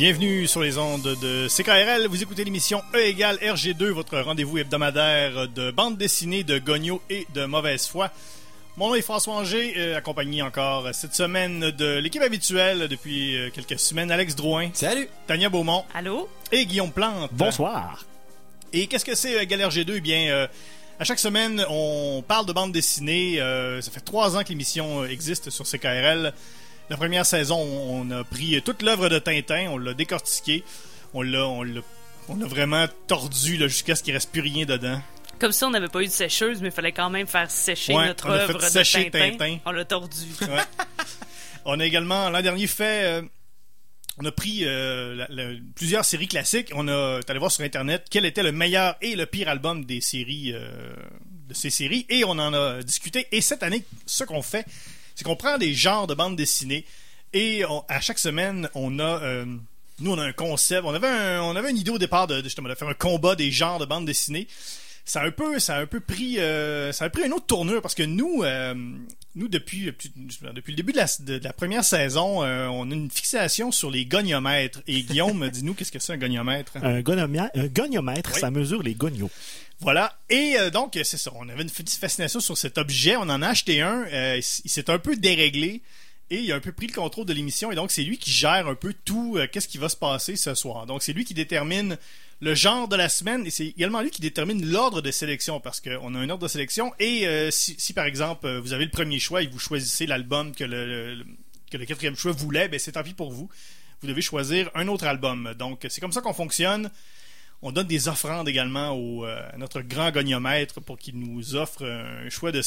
Bienvenue sur les ondes de CKRL. Vous écoutez l'émission E égale RG2, votre rendez-vous hebdomadaire de bande dessinée, de gogno et de mauvaise foi. Mon nom est François Anger, euh, accompagné encore cette semaine de l'équipe habituelle depuis euh, quelques semaines, Alex Drouin, Salut! Tania Beaumont Allô? et Guillaume Plante. Bonsoir. Et qu'est-ce que c'est euh, Égale RG2 Eh bien, euh, à chaque semaine, on parle de bande dessinée. Euh, ça fait trois ans que l'émission existe sur CKRL. La première saison, on a pris toute l'œuvre de Tintin, on l'a décortiqué, on l'a, on l'a, on a vraiment tordu là, jusqu'à ce qu'il reste plus rien dedans. Comme si on n'avait pas eu de sécheuse, mais il fallait quand même faire sécher Ouais, notre œuvre de sécher Tintin. Tintin. On l'a tordu. Ouais. on a également l'an dernier fait, euh, on a pris euh, la- la- plusieurs séries classiques. On a, allé voir sur internet quel était le meilleur et le pire album des séries, euh, de ces séries, et on en a discuté. Et cette année, ce qu'on fait, c'est qu'on prend des genres de bandes dessinées et on- à chaque semaine, on a euh, nous on a un concept. On avait un- on avait une idée au départ de, de, justement, de faire un combat des genres de bandes dessinées. Ça a un peu ça a un peu pris euh, ça a pris une autre tournure parce que nous euh, nous depuis depuis le début de la, de, de la première saison, euh, on a une fixation sur les goniomètres et Guillaume dis-nous qu'est-ce que c'est un goniomètre? Un, gonomia- un goniomètre, Oui. ça mesure les gonios. Voilà. Et euh, donc, c'est ça. On avait une petite fascination sur cet objet. On en a acheté un. Euh, il s'est un peu déréglé. Et il a un peu pris le contrôle de l'émission. Et donc, c'est lui qui gère un peu tout. euh, Qu'est-ce qui va se passer ce soir. Donc, c'est lui qui détermine le genre de la semaine. Et c'est également lui qui détermine l'ordre de sélection. Parce qu'on a un ordre de sélection. Et euh, si, par exemple, euh, vous avez le premier choix et vous choisissez l'album que le, le- que le quatrième choix voulait, ben c'est tant pis pour vous. Vous devez choisir un autre album. Donc, c'est comme ça qu'on fonctionne. On donne des offrandes également au, euh, à notre grand goniomètre pour qu'il nous offre un choix de,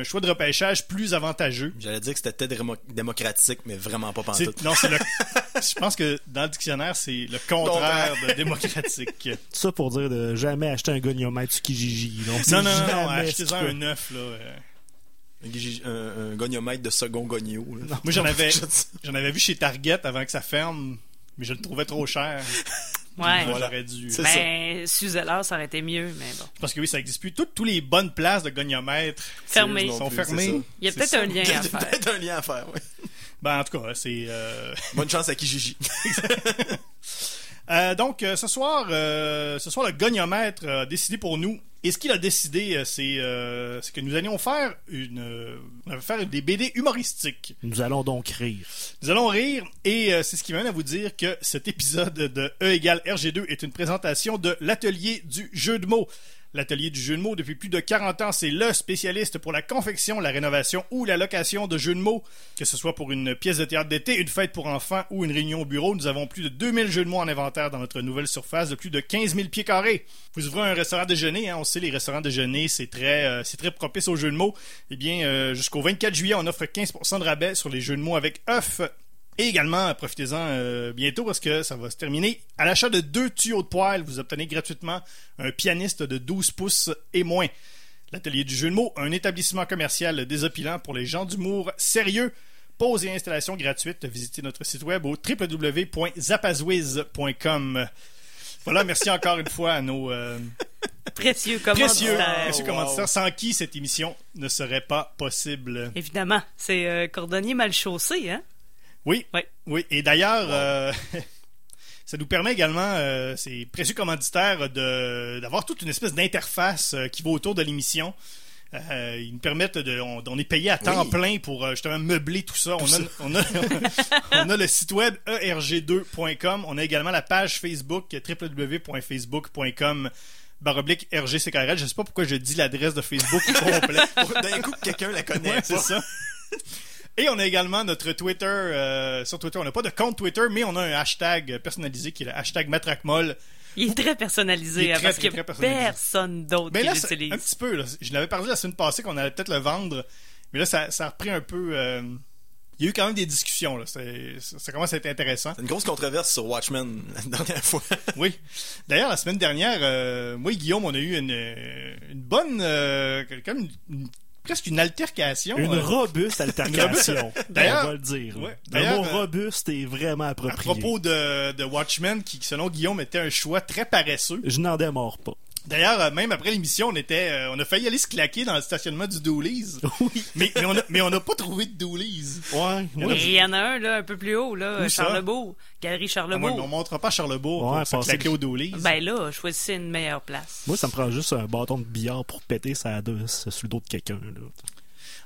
un choix de repêchage plus avantageux. J'allais dire que c'était démo- démocratique, mais vraiment pas pantoute. non, c'est le. Je pense que dans le dictionnaire, c'est le contraire de démocratique. Ça pour dire de jamais acheter un goniomètre Kijiji. Donc, Non, non, non, non, jamais achetez-en un neuf, là. euh. Un, un- goniomètre de second gonio. Moi, j'en avais, j'en avais vu chez Target avant que ça ferme, mais je le trouvais trop cher. Ouais. Moi, j'aurais dû. Ben, Suzeller, ça aurait été mieux, mais bon. Parce que oui, ça existe plus. Toutes, toutes les bonnes places de goniomètre Fermé. non sont plus, fermées. Il y a peut-être un lien Il y à a faire. peut-être un lien à faire, ouais. Ben, en tout cas, c'est. euh, Bonne chance à Kijiji. Euh, donc, euh, ce soir, euh, ce soir, le goniomètre a décidé pour nous. Et ce qu'il a décidé, euh, c'est euh, que nous allions faire une, euh, on va faire des BD humoristiques. Nous allons donc rire. Nous allons rire et euh, c'est ce qui m'amène à vous dire que cet épisode de E égale RG2 est une présentation de l'atelier du jeu de mots. L'atelier du jeu de mots, depuis plus de 40 ans, c'est le spécialiste pour la confection, la rénovation ou la location de jeux de mots. Que ce soit pour une pièce de théâtre d'été, une fête pour enfants ou une réunion au bureau, nous avons plus de 2000 jeux de mots en inventaire dans notre nouvelle surface de plus de 15 000 pieds carrés. Vous ouvrez un restaurant déjeuner, hein, on sait les restaurants déjeuner, c'est très, euh, très propice aux jeux de mots. Eh bien, euh, jusqu'au 24 juillet, on offre 15% de rabais sur les jeux de mots avec œuf. Et également, profitez-en euh, bientôt parce que ça va se terminer. À l'achat de deux tuyaux de poêle, vous obtenez gratuitement un pianiste de 12 pouces et moins. L'atelier du jeu de mots, un établissement commercial désopilant pour les gens d'humour sérieux. Pause et installation gratuite. Visitez notre site web au www.zapazwiz.com. Voilà, merci encore une fois à nos euh, Précieux précieux, commanditaires. précieux wow. commanditaires, sans qui cette émission ne serait pas possible. Évidemment, c'est euh, cordonnier mal chaussé, hein? Oui, Ouais. oui. Et d'ailleurs, euh, ça nous permet également, euh, ces précieux commanditaires, de, d'avoir toute une espèce d'interface euh, qui va autour de l'émission. Euh, ils nous permettent de. On, on est payé à temps Oui. plein pour justement meubler tout ça. on, a, ça. on, a, on a le site web E erg2.com. On a également la page Facebook www.facebook.com baroblique RGCKRL. Je sais pas pourquoi je dis l'adresse de Facebook au complet. D'un coup, quelqu'un la connaît Ouais, c'est ça. Et on a également notre Twitter. euh, sur Twitter, on n'a pas de compte Twitter, mais on a un hashtag personnalisé qui est le hashtag Matracmol. Il est très personnalisé, Il est hein, très, parce très, qu'il n'y a très personnalisé. personne d'autre Mais qui là, c'est l'utilise. un petit peu. Là, je l'avais perdu la semaine passée qu'on allait peut-être le vendre. Mais là, ça, ça a repris un peu. euh, il y a eu quand même des discussions. Là. Ça, commence à être intéressant. C'est une grosse controverse sur Watchmen la dernière fois. Oui. D'ailleurs, la semaine dernière, euh, moi et Guillaume, on a eu une, une bonne... euh, comme une- une- presque une altercation. Une euh, robuste altercation. D'ailleurs- on va le dire. Ouais. le mot euh, robuste est vraiment à approprié. propos de, de Watchmen, qui, selon Guillaume, était un choix très paresseux. Je n'en démords pas. D'ailleurs, euh, même après l'émission, on était, euh, on a failli aller se claquer dans le stationnement du Doolies. Oui. mais, mais on a, mais on n'a pas trouvé de Doolies. Ouais, il y en a un, là, un peu plus haut, là, Où ça? Charlebourg. Galerie Ah, Charlebourg. moi, on montrera pas Charlebourg Ouais, pour se claquer au Doolies. Ben là, choisissez une meilleure place. moi, ça me prend juste un bâton de billard pour péter sa douce sur le dos de quelqu'un. là.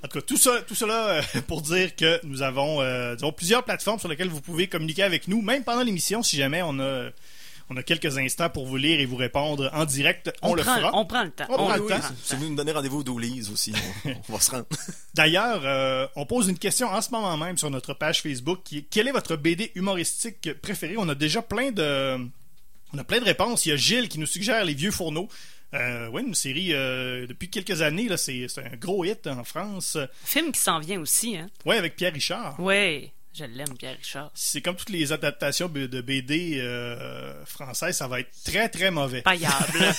En tout cas, tout, ça, tout cela euh, pour dire que nous avons, euh, disons, plusieurs plateformes sur lesquelles vous pouvez communiquer avec nous, même pendant l'émission, si jamais on a, on a quelques instants pour vous lire et vous répondre en direct, on, le prend, fera. on prend le temps. On prend le oui, temps. oui. Si vous nous donnez rendez-vous au aussi, on, on va se rendre. D'ailleurs, euh, on pose une question en ce moment même sur notre page Facebook qui est quelle est votre BD humoristique préférée? On a déjà plein de on a plein de réponses. Il y a Gilles qui nous suggère Les Vieux Fourneaux. Euh, ouais, une série euh, depuis quelques années là, c'est c'est un gros hit en France. Film qui s'en vient aussi, hein. Ouais, avec Pierre Richard. Ouais, je l'aime, Pierre Richard. C'est comme toutes les adaptations de BD euh, françaises, ça va être très très mauvais. Paillable.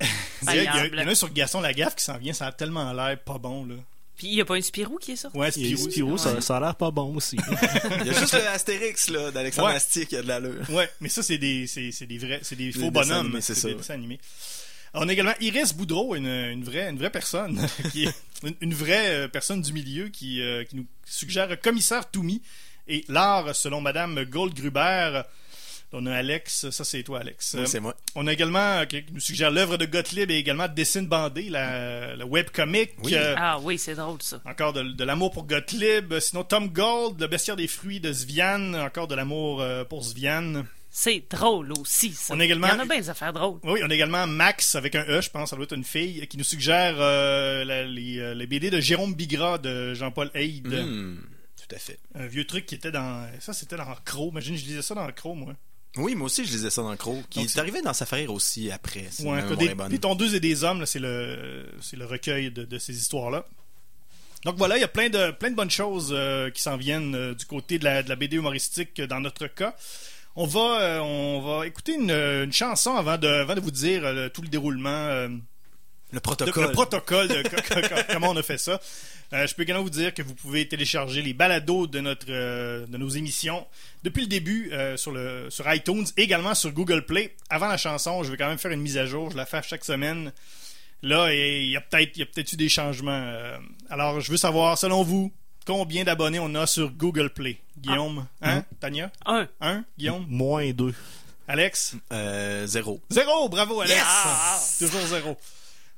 Il y, a- il y a- Paillable. il y en a un sur Gaston Lagaffe qui s'en vient, ça a tellement l'air pas bon là. Puis il n'y a pas un Spirou qui est sorti? Ouais, Spirou. Spirou, ça, ouais. ça a l'air pas bon aussi. Il y a juste le Astérix là, d'Alexandre Ouais. Astier qui a de l'allure. Ouais, mais ça, c'est des, c'est, c'est des vrais, c'est des faux Des bonhommes. c'est des dessins animés. On a également Iris Boudreau, une, une vraie, une vraie personne, qui est une, une vraie euh, personne du milieu qui, euh, qui nous suggère Commissaire Toumi et l'art selon Madame Goldgruber. On a Alex, ça c'est toi Alex. Oui, c'est moi. on a également euh, qui nous suggère l'œuvre de Gottlieb et également Dessine Bandé, la, le webcomic. Oui. Euh, Ah oui, c'est drôle ça. encore de, de l'amour pour Gottlieb. Sinon Tom Gold, le bestiaire des fruits de Svian. Encore de l'amour euh, pour Svian. C'est drôle aussi, ça. On a également- Il y en a bien des affaires drôles. Oui, on a également Max avec un E, je pense, ça doit être une fille, qui nous suggère euh, la- les, euh, les BD de Jérôme Bigra de Jean-Paul Haïd. Hmm, tout à fait. Un vieux truc qui était dans. Ça, c'était dans Crow. Imagine, je lisais ça dans Crow, moi. Oui, moi aussi, je lisais ça dans le Crow. Qui Donc, est arrivé dans sa frère aussi après. Ouais, des, est et des hommes, c'est le, recueil de, de ces histoires-là. Donc voilà, il y a plein de, plein de bonnes choses euh, qui s'en viennent euh, du côté de la, de la BD humoristique euh, dans notre cas. On va, euh, on va écouter une, une chanson avant de, avant de vous dire euh, tout le déroulement. euh, Le de- protocole. le protocole de co- co- co- comment on a fait ça. Euh, je peux également vous dire que vous pouvez télécharger les balados de notre euh, de nos émissions depuis le début euh, sur le sur iTunes, également sur Google Play. Avant la chanson, je vais quand même faire une mise à jour. Je la fais chaque semaine. Là, et il y a peut-être il y a peut-être eu des changements. euh. alors, je veux savoir, selon vous, combien d'abonnés on a sur Google Play? Guillaume, hein, Tania, Un. un, Guillaume, Moins deux. Alex? Euh, zéro. Zéro, bravo Alex. Yes! Toujours zéro.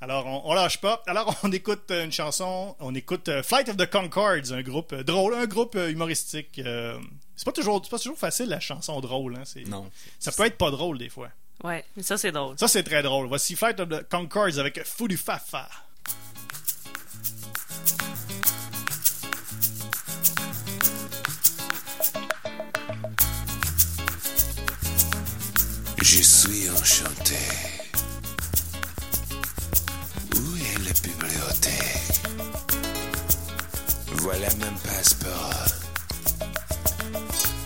Alors, on, on lâche pas. Alors, on écoute euh, une chanson. On écoute euh, Flight of the Concords, un groupe drôle, un groupe humoristique. euh, c'est pas toujours, c'est pas toujours facile la chanson drôle. Hein, Non. Ça peut être pas drôle des fois. Ouais, mais ça c'est drôle. Ça, c'est très drôle. Voici Flight of the Concords avec Fou du Fafa. Je suis enchanté. Où est la bibliothèque? Voilà mon passeport.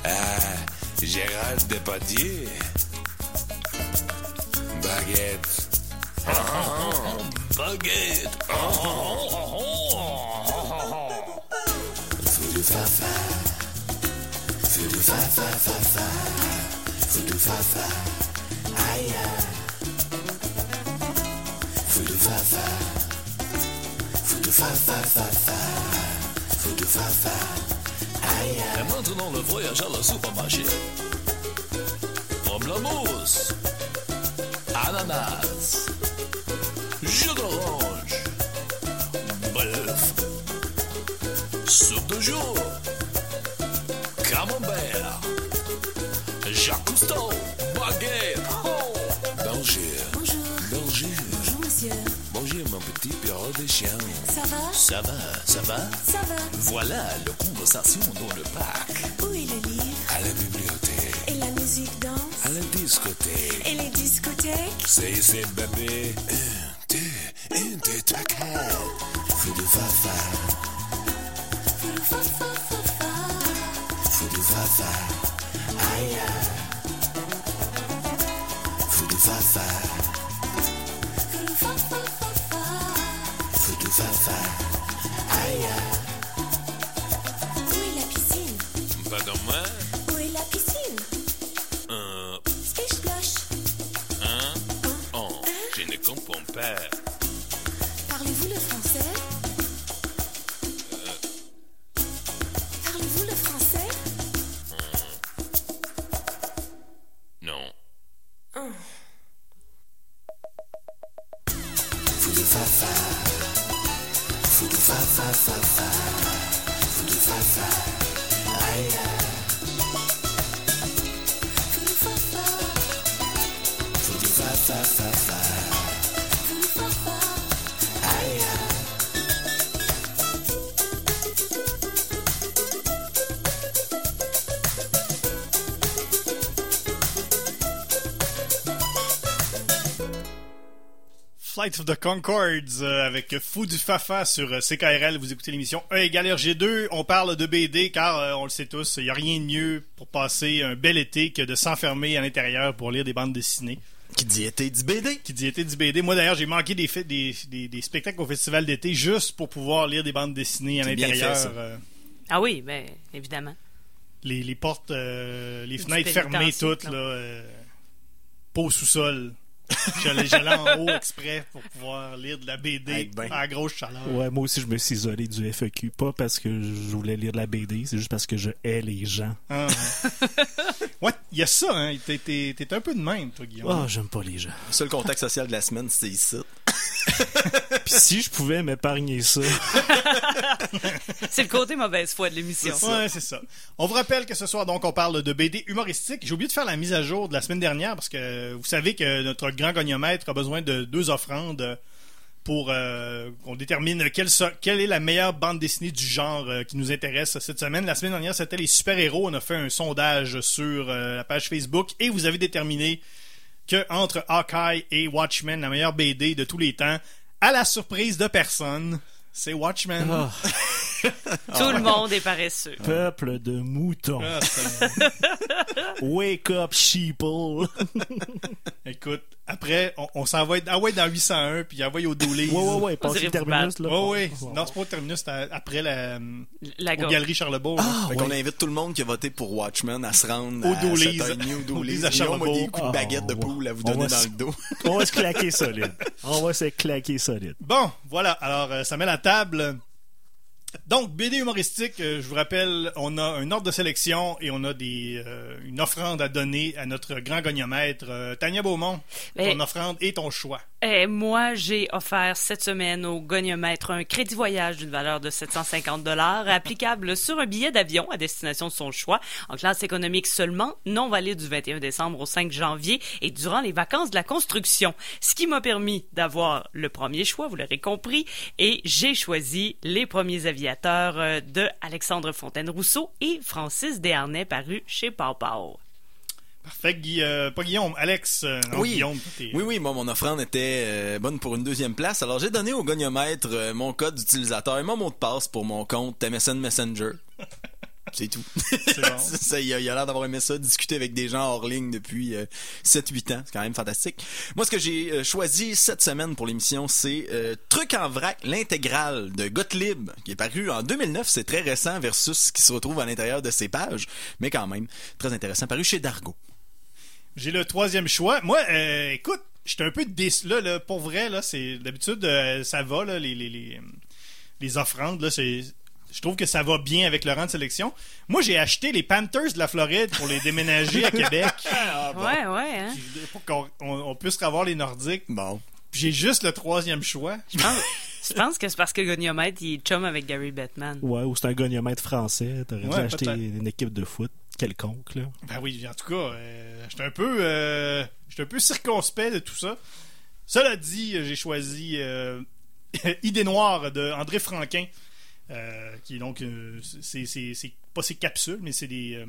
Ah, Gérald Depardieu. Baguette. Ah, baguette. Fou du fafa. Fou du fafa, fafa. Fou du fafa. Aïe. Fou du fafa. Fou du fafa, Et maintenant le voyage à la supermarché. Pomme la mousse. Ananas. Jus d'orange. Bœuf. Soupe de jour. Bureau de. Ça va? Ça va, ça va? Ça va. Voilà le conversation dans le parc. Où est le livre? À la bibliothèque. Et la musique danse? À la discothèque. Et les discothèques? C'est ici, bébé. Un, deux, un, deux, trois, quatre. Fou de fafa. Fa, fa, fa, fa. Où sa sa Flight of the Concords euh, avec Fou du Fafa sur euh, CKRL. Vous écoutez l'émission E égale RG2. On parle de BD car euh, on le sait tous, il n'y a rien de mieux pour passer un bel été que de s'enfermer à l'intérieur pour lire des bandes dessinées. Qui dit été dit BD. Qui dit été du BD. Moi d'ailleurs, j'ai manqué des, fait- des, des, des spectacles au festival d'été juste pour pouvoir lire des bandes dessinées à l'intérieur. euh, Ah oui, ben, évidemment. les, les portes, euh, les fenêtres fermées toutes, là, euh, pas au sous-sol. J'allais j'allais en haut exprès pour pouvoir lire de la BD ben. à grosse chaleur. Ouais, moi aussi, je me suis isolé du FEQ. Pas parce que je voulais lire de la BD, c'est juste parce que je hais les gens. Ah, ouais. il y a ça, hein. T'es- T'es t'es un peu de même, toi, Guillaume. Ah, j'aime pas les gens. Le seul contact social de la semaine, c'était ici. Puis si je pouvais m'épargner ça, C'est le côté mauvaise foi de l'émission. Ouais, c'est ça. On vous rappelle que ce soir, donc, on parle de BD humoristique. J'ai oublié de faire la mise à jour de la semaine dernière parce que vous savez que notre grand goniomètre a besoin de deux offrandes pour euh, qu'on détermine quelle, so- quelle est la meilleure bande dessinée du genre euh, qui nous intéresse cette semaine. La semaine dernière, c'était les super-héros. On a fait un sondage sur euh, la page Facebook et vous avez déterminé que entre Hawkeye et Watchmen, la meilleure BD de tous les temps, à la surprise de personne, c'est Watchmen. Ah. Tout le monde est paresseux. peuple de moutons. Ah, Wake up, sheeple. Écoute, après, on, on s'en va être, ah ouais, dans 801, puis envoie au Dooley. Ouais, ouais, ouais, passez dirait le terminus, là. Ouais, ouais. Ouais. Non, c'est pas au terminus, c'est après la. Galeries Charlebourg. là. Fait qu'on invite tout le monde qui a voté pour Watchmen à se rendre Au. 7h30 au à a des Charlebourg. coups de Ah, baguette de on poule à vous va- donner on dans se- le dos. On va se claquer solide. On va se claquer solide. Bon, voilà. Alors, euh, ça met la table. Donc, BD humoristique, euh, je vous rappelle, on a un ordre de sélection et on a des euh, une offrande à donner à notre grand goniomètre. Euh, Tania Beaumont, Mais- ton offrande et ton choix. Eh, moi, j'ai offert cette semaine au goniomètre un crédit voyage d'une valeur de 750 dollars applicable sur un billet d'avion à destination de son choix en classe économique seulement, non valide du 21 décembre au 5 janvier et durant les vacances de la construction. Ce qui m'a permis d'avoir le premier choix, vous l'aurez compris, et j'ai choisi Les premiers aviateurs euh, de Alexandre Fontaine-Rousseau et Francis Desharnais paru chez Pau Pau. Parfait, Guy, euh, pas Guillaume, Alex. euh, non, Oui. Guillaume, toi, t'es- Oui, oui, moi, mon offrande était euh, bonne pour une deuxième place. Alors, j'ai donné au goniomètre euh, mon code d'utilisateur et mon mot de passe pour mon compte MSN Messenger. C'est tout. C'est bon. Ça, il a il a l'air d'avoir aimé ça, discuter avec des gens hors ligne depuis euh, 7-8 ans. C'est quand même fantastique. Moi, ce que j'ai euh, choisi cette semaine pour l'émission, c'est euh, Truc en vrac, l'intégrale de Gottlieb, qui est paru en 2009. C'est très récent versus ce qui se retrouve à l'intérieur de ces pages. Mais quand même, très intéressant. Paru chez Dargo. J'ai le troisième choix. Moi, euh, écoute, j'étais un peu déçu. Là, là, pour vrai, là, c'est d'habitude, euh, ça va, là, les, les, les, les offrandes, là, c'est. Je trouve que ça va bien avec le rang de sélection. Moi, j'ai acheté les Panthers de la Floride pour les déménager à Québec. Ouais, ouais, hein? Pour qu'on on, on puisse revoir les Nordiques. Bon. Puis J'ai juste le troisième choix. Je pense, je pense que c'est parce que Goniomètre, il est chum avec Gary Bettman. Ouais, ou c'est un goniomètre français. T'aurais dû Ouais, acheter peut-être. une équipe de foot quelconque, là. Ben oui, en tout cas, euh, j'étais un peu, euh, un peu circonspect de tout ça. Cela dit, j'ai choisi euh, Idée noire de André Franquin, qui est donc, c'est, pas ses capsules, mais c'est des,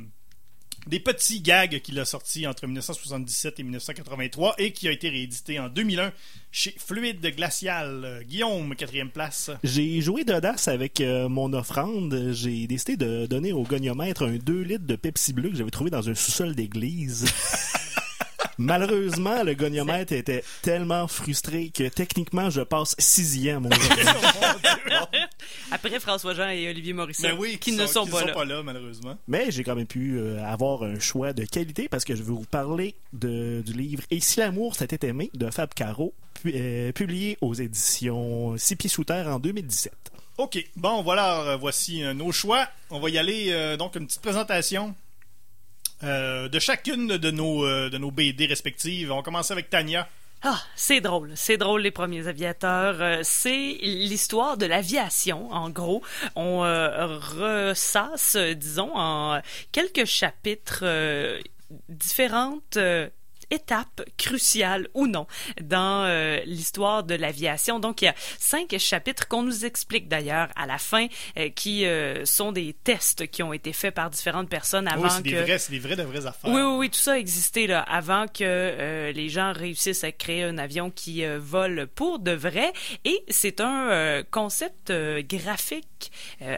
des petits gags qu'il a sortis entre 1977 et 1983 et qui a été réédité en 2001 chez Fluide Glacial. Guillaume, quatrième place. J'ai joué d'audace avec euh, mon offrande. J'ai décidé de donner au goniomètre un 2 litres de Pepsi bleu que j'avais trouvé dans un sous-sol d'église. Malheureusement, le goniomètre était tellement frustré que techniquement, je passe sixième. aujourd'hui. Après François-Jean et Olivier Ben oui, qui ne sont, pas, là. malheureusement. Mais j'ai quand même pu euh, avoir un choix de qualité parce que je vais vous parler de- du livre Et si l'amour s'était aimé de Fab Caro, pu- euh, publié aux éditions Six Pieds sous terre en 2017. OK. Bon, voilà, euh, voici euh, nos choix. On va y aller, euh, donc, une petite présentation euh, de chacune de nos, euh, de nos BD respectives. On va commencer avec Tania. Ah, c'est drôle. C'est drôle, les premiers aviateurs. Euh, c'est l'histoire de l'aviation, en gros. On ressasse, disons, en quelques chapitres différentes étapes cruciales ou non dans euh, l'histoire de l'aviation. Donc, il y a cinq chapitres qu'on nous explique d'ailleurs à la fin, euh, qui euh, sont des tests qui ont été faits par différentes personnes avant Oui, c'est des que... vrais, c'est des vrais de vraies affaires. Oui, oui, oui, tout ça a existé là, avant que les gens réussissent à créer un avion qui vole pour de vrai. Et c'est un concept graphique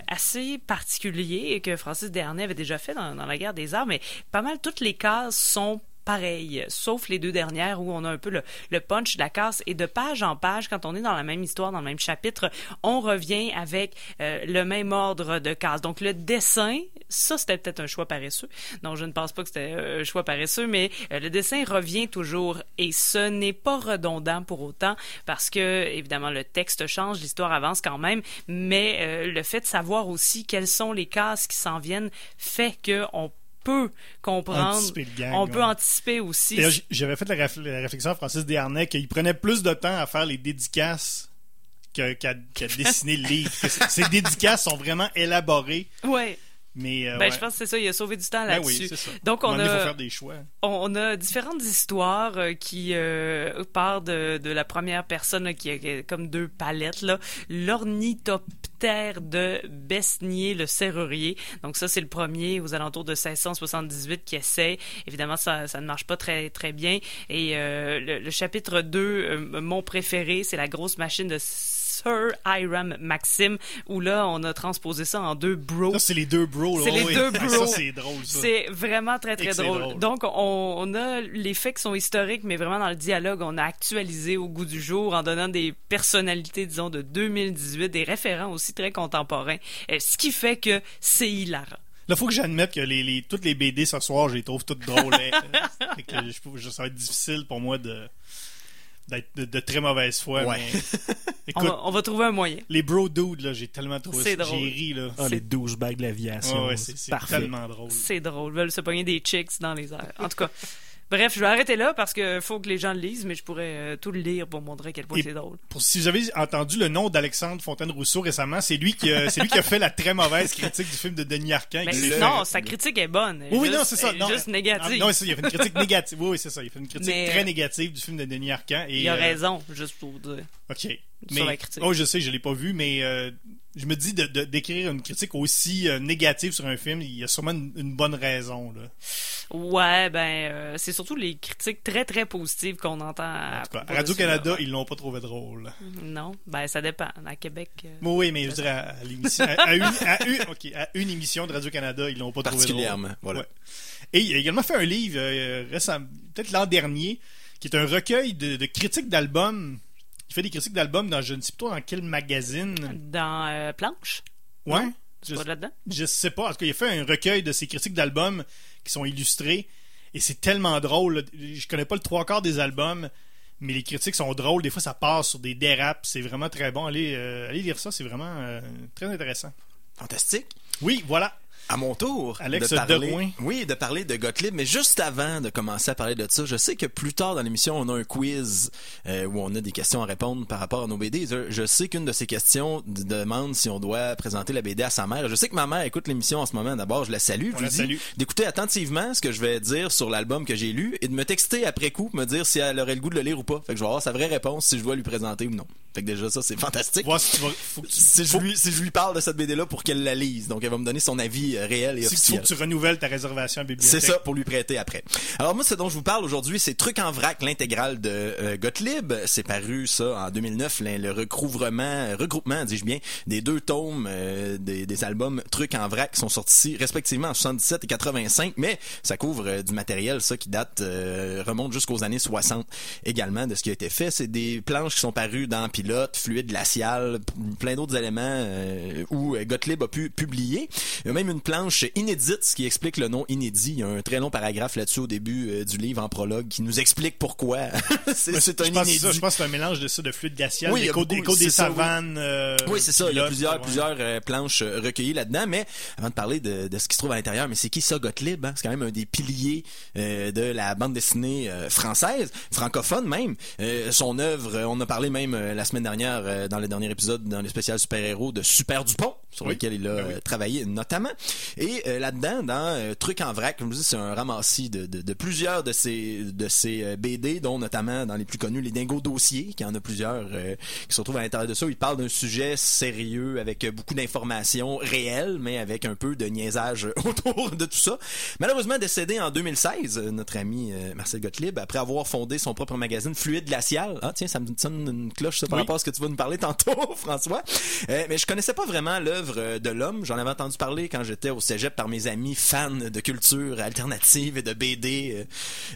assez particulier que Francis Dernay avait déjà fait dans, dans la guerre des arts, mais pas mal toutes les cases sont pareilles, sauf les deux dernières où on a un peu le, le punch de la casse et de page en page, quand on est dans la même histoire, dans le même chapitre, on revient avec euh, le même ordre de cases. Donc le dessin, ça c'était peut-être un choix paresseux. Non, je ne pense pas que c'était euh, un choix paresseux, mais euh, le dessin revient toujours et ce n'est pas redondant pour autant parce que évidemment le texte change, l'histoire avance quand même, mais euh, le fait de savoir aussi quelles sont les cases qui s'en viennent fait que on peut comprendre, on ouais. peut anticiper aussi. J'avais fait la, réf- la réflexion à Francis Desharnais qu'il prenait plus de temps à faire les dédicaces qu'à dessiner le livre. Ces dédicaces sont vraiment élaborées, Ouais. Mais euh, Ben, ouais. je pense que c'est ça, il a sauvé du temps Ben là-dessus. oui. Donc, on donné, a, faut faire des choix. on a différentes histoires euh, qui euh, partent de, de la première personne là, qui, a, comme deux palettes. là. L'ornithoptère de Besnier le serrurier. Donc ça, c'est le premier aux alentours de 1678 qui essaie. Évidemment, ça, ça ne marche pas très très bien. Et euh, le, le chapitre 2, euh, mon préféré, c'est la grosse machine de Sir Hiram Maxim, où là, on a transposé ça en deux bros. Ça, c'est les deux bros. là. C'est les Oui. deux bros. Ça, c'est drôle, ça. C'est vraiment très, très drôle. drôle. Donc, on, on a les faits qui sont historiques, mais vraiment dans le dialogue, on a actualisé au goût du jour en donnant des personnalités, disons, de 2018, des référents aussi très contemporains, euh, ce qui fait que c'est hilarant. Là, faut que j'admette que les, les- toutes les BD ce soir, je les trouve toutes drôles. hein. Fait que je- je- ça va être difficile pour moi de d'être de, de très mauvaise foi. Ouais. mais- On Écoute, va, on va trouver un moyen. les bro dudes, là, j'ai tellement trouvé C'est ça. drôle. J'ai ri, là. Ah, les douchebags de l'aviation. Ouais, ouais, c'est tellement drôle. C'est drôle. Ils veulent se pogner des chicks dans les airs. En tout cas. Bref, je vais arrêter là parce que faut que les gens le lisent, mais je pourrais euh, tout le lire pour montrer à quel point c'est drôle. Pour, si vous avez entendu le nom d'Alexandre Fontaine-Rousseau récemment, c'est lui qui a, c'est lui qui a fait la très mauvaise critique du film de Denis Arcand. Mais qui non, sa critique est bonne. Oui, oui, juste- non, c'est ça. Non, juste négative. Ah, non, il a fait une critique négative. Oui, oui, c'est ça. Il a fait une critique Mais, très euh, négative du film de Denis Arcand. Et, Il a euh, raison, juste pour dire. OK. Sur Mais, la critique. oh, je sais, je l'ai pas vu, mais euh, je me dis de, de- d'écrire une critique aussi euh, négative sur un film, il y a sûrement une, une bonne raison. Là. Ouais, ben, euh, c'est surtout les critiques très, très positives qu'on entend. à En Radio-Canada, ils l'ont pas trouvé drôle. Non, ben, ça dépend. À Québec. euh, Bon, oui, mais je dirais à, à l'émission, à, à une, à une- ok, à une émission de Radio-Canada, ils l'ont pas trouvé drôle. Particulièrement, voilà. Ouais. Et il a également fait un livre euh, récemment, peut-être l'an dernier, qui est un recueil de, de critiques d'albums. Il fait des critiques d'albums dans je ne sais pas dans quel magazine. Dans euh, Planche. Ouais. Je, pas là-dedans? je sais pas. En tout cas, il a fait un recueil de ses critiques d'albums qui sont illustrés. Et c'est tellement drôle. Je connais pas le trois quarts des albums, mais les critiques sont drôles. Des fois, ça passe sur des dérapes. C'est vraiment très bon. Allez, euh, allez lire ça. C'est vraiment euh, très intéressant. Fantastique. Oui, voilà. À mon tour, Alex de parler, oui, de parler de Gottlieb, mais juste avant de commencer à parler de ça, je sais que plus tard dans l'émission, on a un quiz euh, où on a des questions à répondre par rapport à nos BD. Je, sais qu'une de ces questions demande si on doit présenter la BD à sa mère. Je sais que ma mère écoute l'émission en ce moment. D'abord, je la salue. Je lui dis d'écouter attentivement ce que je vais dire sur l'album que j'ai lu et de me texter après coup, me dire si elle aurait le goût de le lire ou pas. Fait que je vais avoir sa vraie réponse si je dois lui présenter ou non. Fait que déjà, ça, c'est fantastique. Voir si tu vas- faut que tu- Si je, faut- lui, si je lui parle de cette BD-là pour qu'elle la lise. Donc, elle va me donner son avis euh, réel et si- faut officiel. que tu renouvelles ta réservation à bibliothèque. C'est ça, pour lui prêter après. Alors moi, ce dont je vous parle aujourd'hui, c'est Truc en vrac, l'intégrale de euh, Gottlieb. C'est paru, ça, en 2009, le, le recouvrement, euh, regroupement, dis-je bien, des deux tomes euh, des, des albums Truc en vrac qui sont sortis respectivement en 77 et 85, mais ça couvre euh, du matériel, ça, qui date, euh, remonte jusqu'aux années 60 également de ce qui a été fait. C'est des planches qui sont parues dans Pilote, Fluide glacial, plein d'autres éléments euh, où euh, Gottlieb a pu publier. Il y a même une planche inédite, ce qui explique le nom inédit. Il y a un très long paragraphe là-dessus au début euh, du livre en prologue qui nous explique pourquoi. c'est un je pense, inédit. ça, je pense que c'est un mélange de ça, de fluide glacial, Oui, des ça, savanes. euh, Oui, c'est ça. Il y a plusieurs, ouais. plusieurs planches recueillies là-dedans. Mais avant de parler de, de ce qui se trouve à l'intérieur, mais c'est qui ça, Gottlieb hein? C'est quand même un des piliers de la bande dessinée française, francophone même. Son œuvre, on a parlé même la semaine dernière euh, dans le dernier épisode dans le spécial super-héros de Super Dupont, sur Oui. lequel il a Ben oui. travaillé notamment. Et euh, là-dedans, dans euh, Truc en vrac, comme je vous dis, c'est un ramassis de, de, de plusieurs de ces de ces BD, dont notamment dans les plus connus, les Dingos Dossiers, qui en a plusieurs qui se retrouvent à l'intérieur de ça. où Il parle d'un sujet sérieux avec beaucoup d'informations réelles, mais avec un peu de niaisage autour de tout ça. Malheureusement décédé en 2016, euh, notre ami Marcel Gottlieb, après avoir fondé son propre magazine Fluide Glacial. Ah tiens, ça me sonne une cloche ça par Oui. rapport à ce que tu vas nous parler tantôt, François. Euh, mais je connaissais pas vraiment l'œuvre de l'homme. J'en avais entendu parler quand j'étais au cégep par mes amis fans de culture alternative et de BD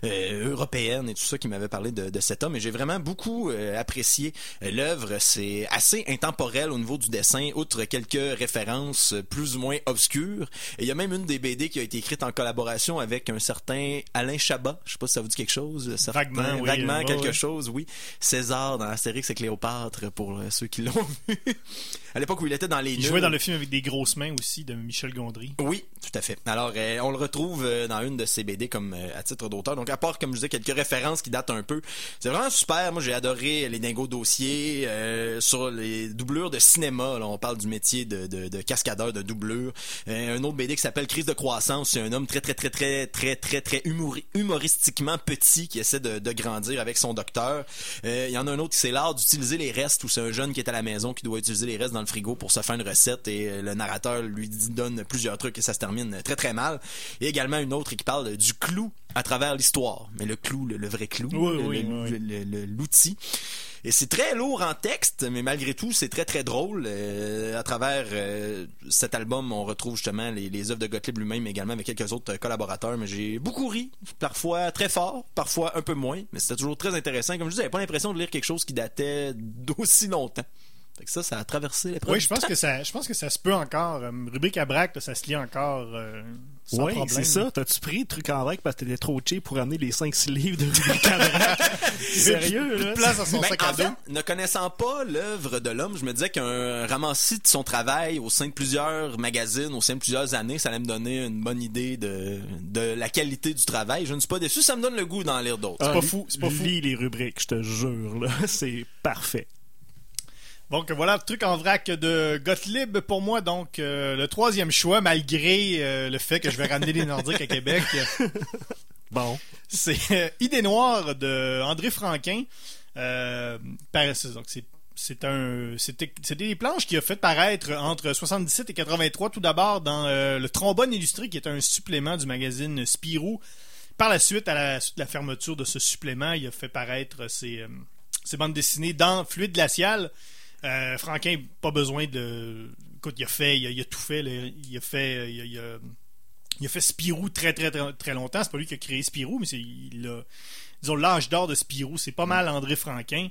euh, euh, européenne et tout ça qui m'avaient parlé de, de cet homme. Et j'ai vraiment beaucoup euh, apprécié euh, l'œuvre. C'est assez intemporel au niveau du dessin, outre quelques références plus ou moins obscures. Et il y a même une des BD qui a été écrite en collaboration avec un certain Alain Chabat. Je sais pas si ça vous dit quelque chose. Vaguement, oui. Vaguement quelque chose, oui. César dans Astérix et Cléopâtre pour euh, ceux qui l'ont vu. À l'époque où il était dans les Il Nuls. jouait dans le film avec des grosses mains aussi de Michel Gondry. Oui, tout à fait. Alors, euh, on le retrouve euh, dans une de ses BD comme euh, à titre d'auteur. Donc, à part, comme je disais, quelques références qui datent un peu, c'est vraiment super. Moi, j'ai adoré les dingos dossiers euh, sur les doublures de cinéma. Là, on parle du métier de, de, de cascadeur de doublure. Euh, un autre BD qui s'appelle Crise de croissance. C'est un homme très, très, très, très, très, très, très humori- humoristiquement petit qui essaie de, de grandir avec son docteur. Euh, Il y en a un autre qui c'est l'art d'utiliser les restes où c'est un jeune qui est à la maison qui doit utiliser les restes dans le frigo pour se faire une recette et euh, le narrateur lui donne plusieurs trucs et ça se termine très très mal. Et également une autre qui parle du clou à travers l'histoire. Mais le clou, le, le vrai clou, Oui, oui, oui. l'outil. Et c'est très lourd en texte, mais malgré tout, c'est très très drôle. Euh, à travers euh, cet album, on retrouve justement les, les œuvres de Gottlieb lui-même, également avec quelques autres collaborateurs. Mais j'ai beaucoup ri, parfois très fort, parfois un peu moins, mais c'était toujours très intéressant. Comme je disais, j'avais pas l'impression de lire quelque chose qui datait d'aussi longtemps. Fait que ça, ça a traversé l'épreuve. Oui, je pense que ça, je pense que ça se peut encore. Euh, rubrique à braque, là, ça se lit encore euh, sans Oui, problème. c'est ça. T'as-tu pris le truc en vrac parce que t'étais trop cheap pour amener les 5-6 livres de Rubrique à? Sérieux, là? Place dans son Ben, sac à en fait, ne connaissant pas l'œuvre de l'homme, je me disais qu'un ramassis de son travail au sein de plusieurs magazines, au sein de plusieurs années, ça allait me donner une bonne idée de, de la qualité du travail. Je ne suis pas déçu, ça me donne le goût d'en lire d'autres. pas fou, c'est pas fou. Lis les rubriques, je te jure, là. C'est parfait. Donc voilà le truc en vrac de Gottlieb pour moi. Donc euh, le troisième choix, malgré euh, le fait que je vais ramener les Nordiques à Québec, Bon. c'est euh, Idée noire de André Franquin. Donc c'est c'est un c'était des planches qu'il a fait paraître entre 77 et 83 tout d'abord dans euh, le Trombone illustré qui est un supplément du magazine Spirou. Par la suite à la suite de la fermeture de ce supplément, il a fait paraître ses euh, ses bandes dessinées dans Fluide glacial. Euh, Franquin, pas besoin de. Écoute, il a fait, il a, tout fait. Il a fait, il a, il a- fait Spirou très très très, très longtemps. C'est pas lui qui a créé Spirou, mais c'est il disons l'âge d'or de Spirou. C'est pas mal André Franquin.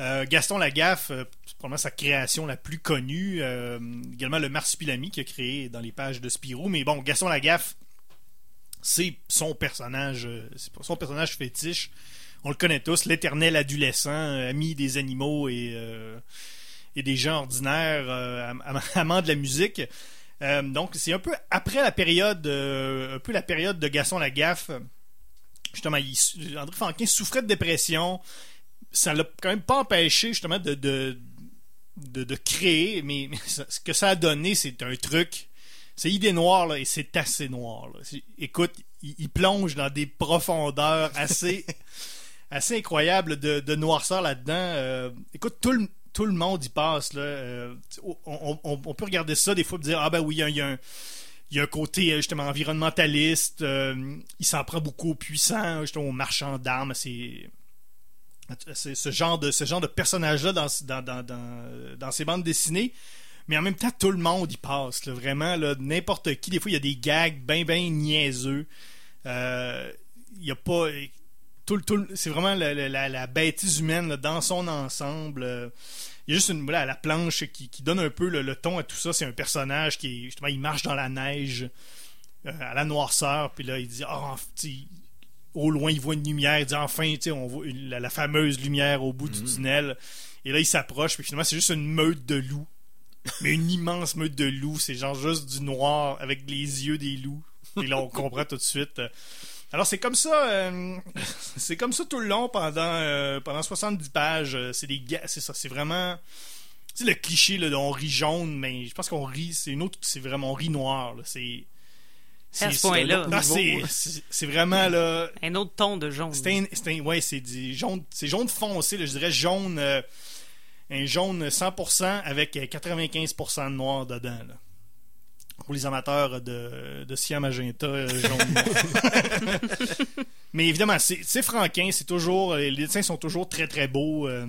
Euh, Gaston Lagaffe, euh, c'est probablement sa création la plus connue. Euh, également le Marsupilami qui a créé dans les pages de Spirou. Mais bon, Gaston Lagaffe, c'est son personnage, euh, c'est son personnage fétiche. On le connaît tous, l'éternel adolescent, euh, ami des animaux et, euh, et des gens ordinaires, euh, am- am- amant de la musique. Euh, donc c'est un peu après la période, euh, un peu la période de Gaston Lagaffe. Justement, André Franquin souffrait de dépression. Ça l'a quand même pas empêché justement de de, de, créer, mais, ce que ça a donné, c'est un truc. C'est idée noire là, et c'est assez noir. Écoute, il, plonge dans des profondeurs assez assez incroyables de, noirceur là-dedans. Écoute, tout le, tout le monde y passe. Euh, on, peut regarder ça des fois et dire Ah ben oui, il y y a un. Côté euh, justement environnementaliste, euh, il s'en prend beaucoup aux puissants, justement aux marchands d'armes, c'est ce genre de ce genre de personnage là dans, dans, ces bandes dessinées mais en même temps tout le monde y passe là, vraiment n'importe qui des fois il y a des gags ben ben niaiseux il y a pas tout, tout c'est vraiment la, la- la- la bêtise humaine là, dans son ensemble euh, il y a juste une la planche qui, qui donne un peu le, le ton à tout ça c'est un personnage qui justement il marche dans la neige euh, à la noirceur puis là il dit ah au loin, il voit une lumière. Il dit enfin, on voit la, la fameuse lumière au bout du tunnel. Et là, il s'approche, puis finalement, c'est juste une meute de loups. Mais une immense meute de loups. C'est genre juste du noir avec les yeux des loups. Et là, on comprend tout de suite. Alors, c'est comme ça. euh, c'est comme ça tout le long pendant, euh, pendant 70 pages. Euh, C'est des C'est ça. C'est vraiment. C'est le cliché, là, on rit jaune, mais je pense qu'on rit. C'est une autre. C'est vraiment. On rit noir, là. C'est. À c'est- ce point-là. Ah, c'est- vraiment là. Un autre ton de jaune. C'est un, c'est un- ouais, c'est du jaune, c'est jaune foncé, là, je dirais jaune, euh, un jaune 100% avec euh, 95% de noir dedans. là. Pour les amateurs de, de cyan magenta, euh, jaune. Mais évidemment, c'est franquin, c'est toujours, les dessins sont toujours très très beaux. euh.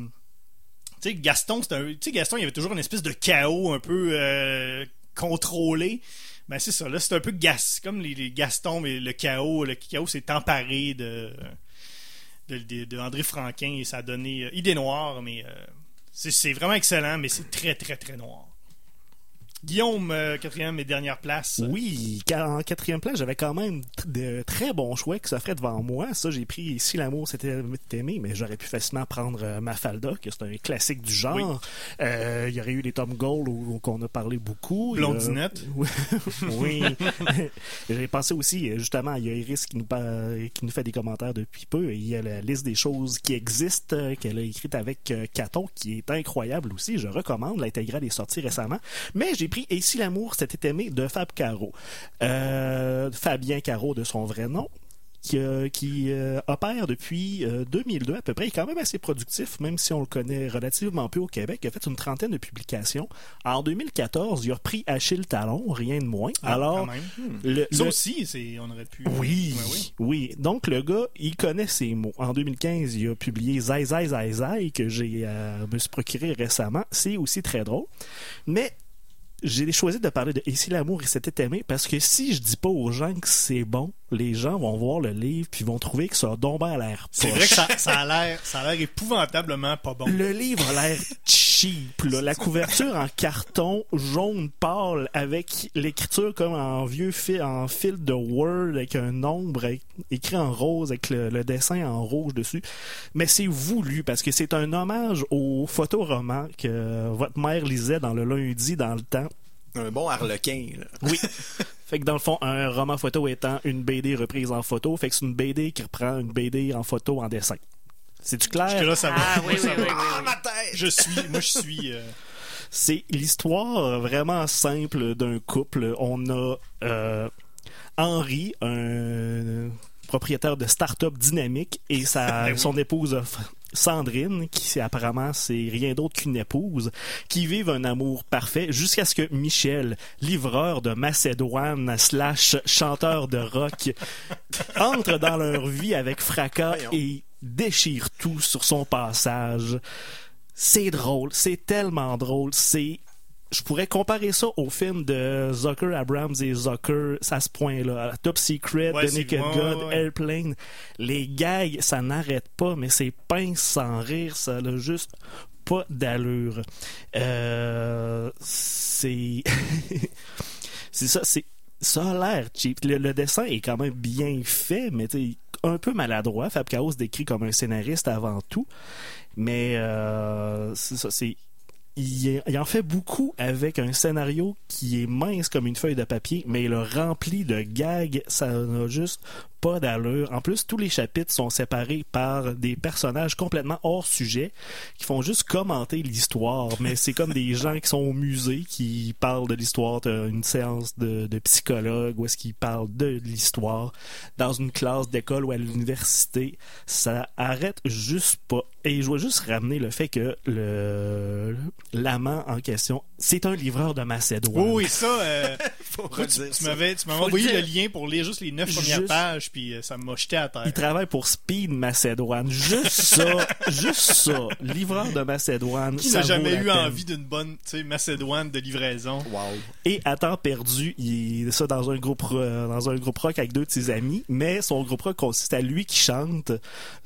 Tu sais, Gaston, c'est un, tu sais, Gaston, il y avait toujours une espèce de chaos un peu euh, contrôlé. Ben c'est ça, là c'est un peu gas, comme les, les Gaston, mais le chaos, le chaos s'est emparé de, de, de- de André Franquin et ça a donné euh, idée noire, mais euh, c'est vraiment excellent, mais c'est très très très noir. Guillaume, euh, quatrième et dernière place. Oui, en quatrième place, j'avais quand même de très bons choix qui s'offraient devant moi. Ça, j'ai pris Si l'amour s'était aimé, mais j'aurais pu facilement prendre euh, Mafalda, que c'est un classique du genre. Euh, Il y aurait eu les Tom Gold où, qu'on a parlé beaucoup. Blondinette. Oui. oui. j'ai pensé aussi, euh, justement, il y a Iris qui nous, qui nous fait des commentaires depuis peu. et Il y a la liste des choses qui existent euh, qu'elle a écrite avec Caton, qui est incroyable aussi. Je recommande. L'intégrale est sortie récemment. Mais j'ai Et si l'amour s'était aimé de Fab Caro. Euh, Fabien Caro de son vrai nom. Qui, euh, qui, euh, opère depuis euh, 2002 à peu près. Il est quand même assez productif, même si on le connaît relativement peu au Québec. Il a fait une trentaine de publications. En 2014, il a repris Achille Talon, rien de moins. Ah, Alors, même. le, Ça le- aussi, c'est, on aurait pu. oui, Ouais, oui. oui. Donc, le gars, il connaît ses mots. En 2015, il a publié Zai Zai Zai Zai, que j'ai me suis procuré récemment. C'est aussi très drôle. Mais j'ai choisi de parler de Et si l'amour s'était aimé? Parce que si je dis pas aux gens que c'est bon, les gens vont voir le livre puis vont trouver que ça a donc bien l'air C'est vrai que ça, ça a l'air, ça a l'air épouvantablement pas bon. Le livre a l'air cheap. là. La couverture en carton jaune pâle avec l'écriture comme en vieux fil, en fil de Word avec un nombre écrit en rose avec le, le dessin en rouge dessus. Mais c'est voulu parce que c'est un hommage au photoroman que votre mère lisait dans le lundi dans le temps. Un bon harlequin. là. Oui. fait que dans le fond, un roman photo étant une BD reprise en photo, fait que c'est une BD qui reprend une BD en photo en dessin. C'est-tu clair? Là, ça va. Ah oui, oui, Ça oui, va. oui, Ah, ma tête! Je suis, moi, je suis. euh, C'est l'histoire vraiment simple d'un couple. On a euh, Henri, un propriétaire de start-up dynamique, et sa, Ben son épouse F- Sandrine, qui c'est- apparemment c'est rien d'autre qu'une épouse, qui vivent un amour parfait jusqu'à ce que Michel, livreur de Macédoine slash chanteur de rock, entre dans leur vie avec fracas Voyons. et déchire tout sur son passage. C'est drôle, c'est tellement drôle, c'est je pourrais comparer ça au film de Zucker, Abrams et Zucker, à ce point-là. Top Secret, Ouais, The Naked God, ouais, ouais. Airplane. Les gags, ça n'arrête pas, mais c'est pince sans rire, ça n'a juste pas d'allure. Euh, c'est... c'est ça, c'est... Ça a l'air cheap. Le, le dessin est quand même bien fait, mais tu un peu maladroit. Fab Chaos décrit comme un scénariste avant tout. Mais euh, c'est il, il en fait beaucoup avec un scénario qui est mince comme une feuille de papier, mais il le remplit de gags, ça n'a juste pas d'allure. En plus, tous les chapitres sont séparés par des personnages complètement hors sujet qui font juste commenter l'histoire, mais c'est comme des gens qui sont au musée qui parlent de l'histoire, une séance de, de psychologue où est-ce qu'ils parlent de l'histoire dans une classe d'école ou à l'université. Ça arrête juste pas. Et je veux juste ramener le fait que le l'amant en question, c'est un livreur de Macédoine. Oui, ça. euh, Faut tu tu m'avais tu m'avais Faut envoyé le lien pour lire juste les neuf premières Juste- pages, puis euh, ça m'a jeté à terre. Il travaille pour Speed Macédoine. Juste ça, juste ça. Livreur de Macédoine. Qui n'a jamais eu envie d'une bonne Macédoine de livraison? Wow. Et à temps perdu, il est ça dans un groupe euh, dans un groupe rock avec deux de ses amis, mais son groupe rock consiste à lui qui chante.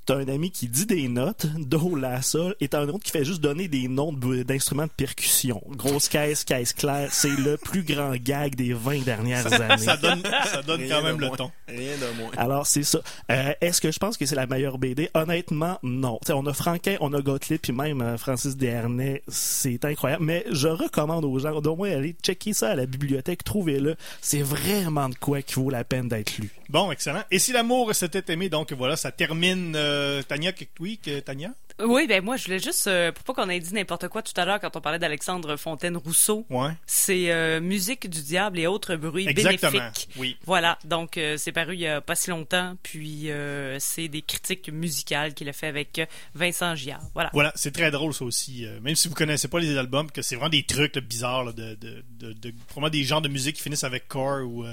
T'as un ami qui dit des notes, do, la, sol, et t'as un autre qui fait juste donner des noms d'instruments de percussion. Grosse caisse, caisse claire, c'est le plus grand gag des 20 dernières années. Ça donne, ça donne Rien quand de même le moins. ton. Rien de moins. Alors, c'est ça. Euh, Est-ce que je pense que c'est la meilleure BD? Honnêtement, non. T'sais, on a Franquin, on a Gottlieb, puis même euh, Francis Desharnais. C'est incroyable. Mais je recommande aux gens d'au moins aller checker ça à la bibliothèque, trouvez-le. C'est vraiment de quoi qui vaut la peine d'être lu. Bon, excellent. Et si l'amour s'était aimé, donc voilà, ça termine. euh, Tania, que Tania? Oui, ben moi, je voulais juste, euh, pour pas qu'on ait dit n'importe quoi tout à l'heure quand on parlait d'Alexandre Fontaine-Rousseau, Ouais. c'est euh, Musique du diable et autres bruits Exactement. bénéfiques. Oui. Voilà, donc euh, c'est paru il y a pas si longtemps, puis euh, c'est des critiques musicales qu'il a fait avec Vincent Giard. Voilà. Voilà, c'est très drôle ça aussi. même si vous connaissez pas les albums, que c'est vraiment des trucs là, bizarres là, de, de, de, de- vraiment des genres de musique qui finissent avec core ou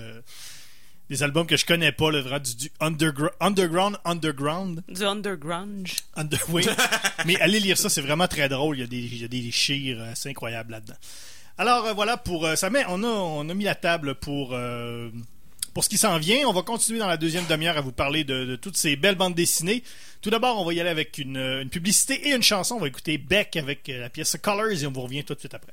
des albums que je connais pas, là, vraiment du, du undergr- underground, underground, Du underground. under, oui. Mais allez lire ça, c'est vraiment très drôle. Il y a des, il y a des chires assez incroyables là-dedans. Alors euh, voilà pour euh, ça. Mais on a on a mis la table pour euh, pour ce qui s'en vient. On va continuer dans la deuxième demi-heure à vous parler de, de toutes ces belles bandes dessinées. Tout d'abord, on va y aller avec une, euh, une publicité et une chanson. On va écouter Beck avec euh, la pièce Colors et on vous revient tout de suite après.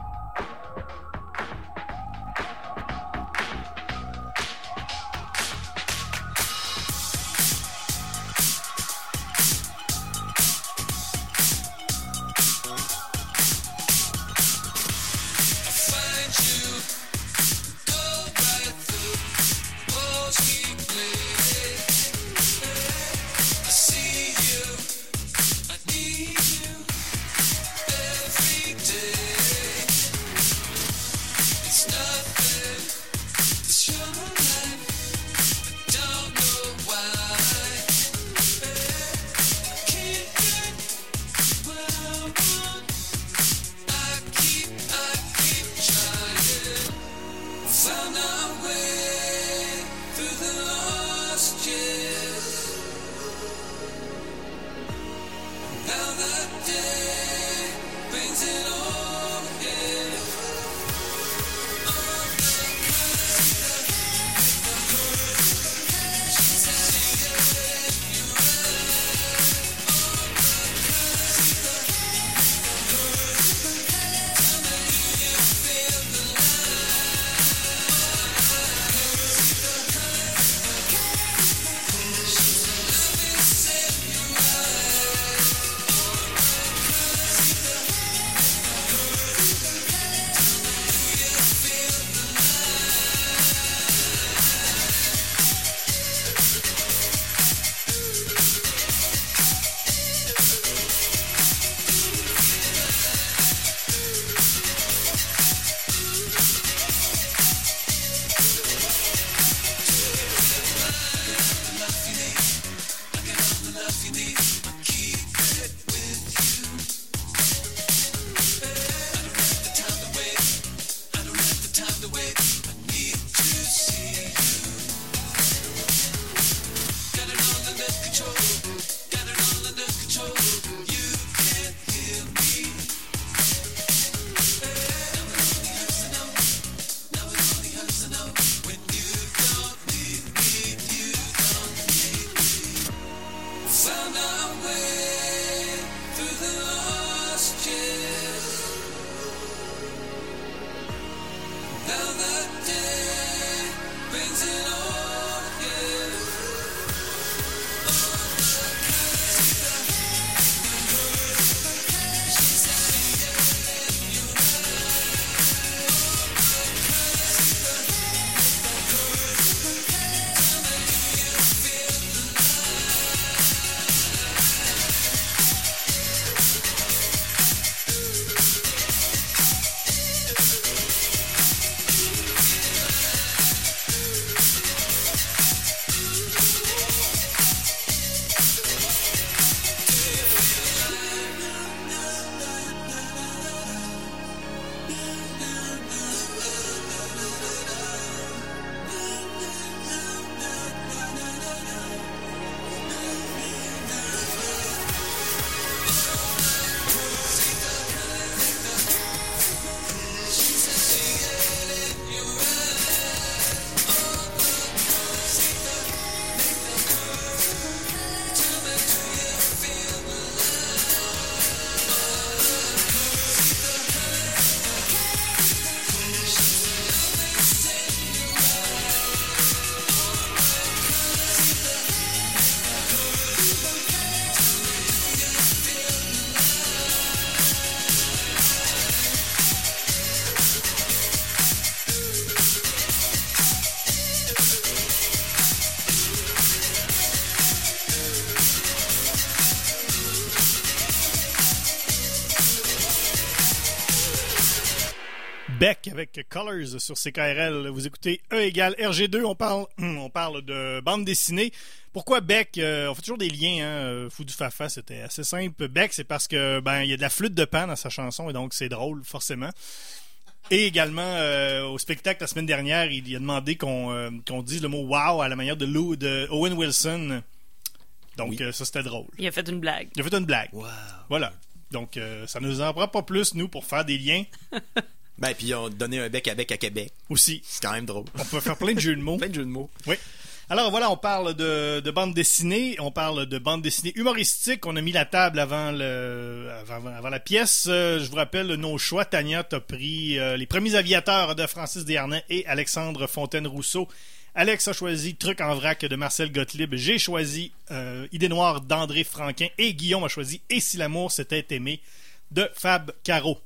Beck avec Colors sur CKRL. Vous écoutez E égale RG2. On parle, on parle de bande dessinée. Pourquoi Beck Euh, On fait toujours des liens. Hein? euh, Fou du Fafa, c'était assez simple. Beck, c'est parce que ben il y a de la flûte de pan dans sa chanson et donc c'est drôle forcément. Et également euh, au spectacle la semaine dernière, il, a demandé qu'on euh, qu'on dise le mot wow à la manière de Lou de Owen Wilson. Donc Oui. euh, ça c'était drôle. Il a fait une blague. Il a fait une blague. Wow. Voilà. Donc euh, ça nous en prend pas plus nous pour faire des liens Ben, puis ils ont donné un bec à bec à Québec. aussi. C'est quand même drôle. On peut faire plein de jeux de mots. Plein de jeux de mots. Oui. Alors voilà, on parle de, de bande dessinée, on parle de bande dessinée humoristique. On a mis la table avant le avant, avant la pièce. Euh, je vous rappelle nos choix. Tania, t'as pris euh, les premiers aviateurs de Francis Desharnais et Alexandre Fontaine-Rousseau. Alex a choisi Truc en vrac de Marcel Gottlieb. J'ai choisi euh, Idée noire d'André Franquin. Et Guillaume a choisi Et si l'amour s'était aimé de Fab Caro.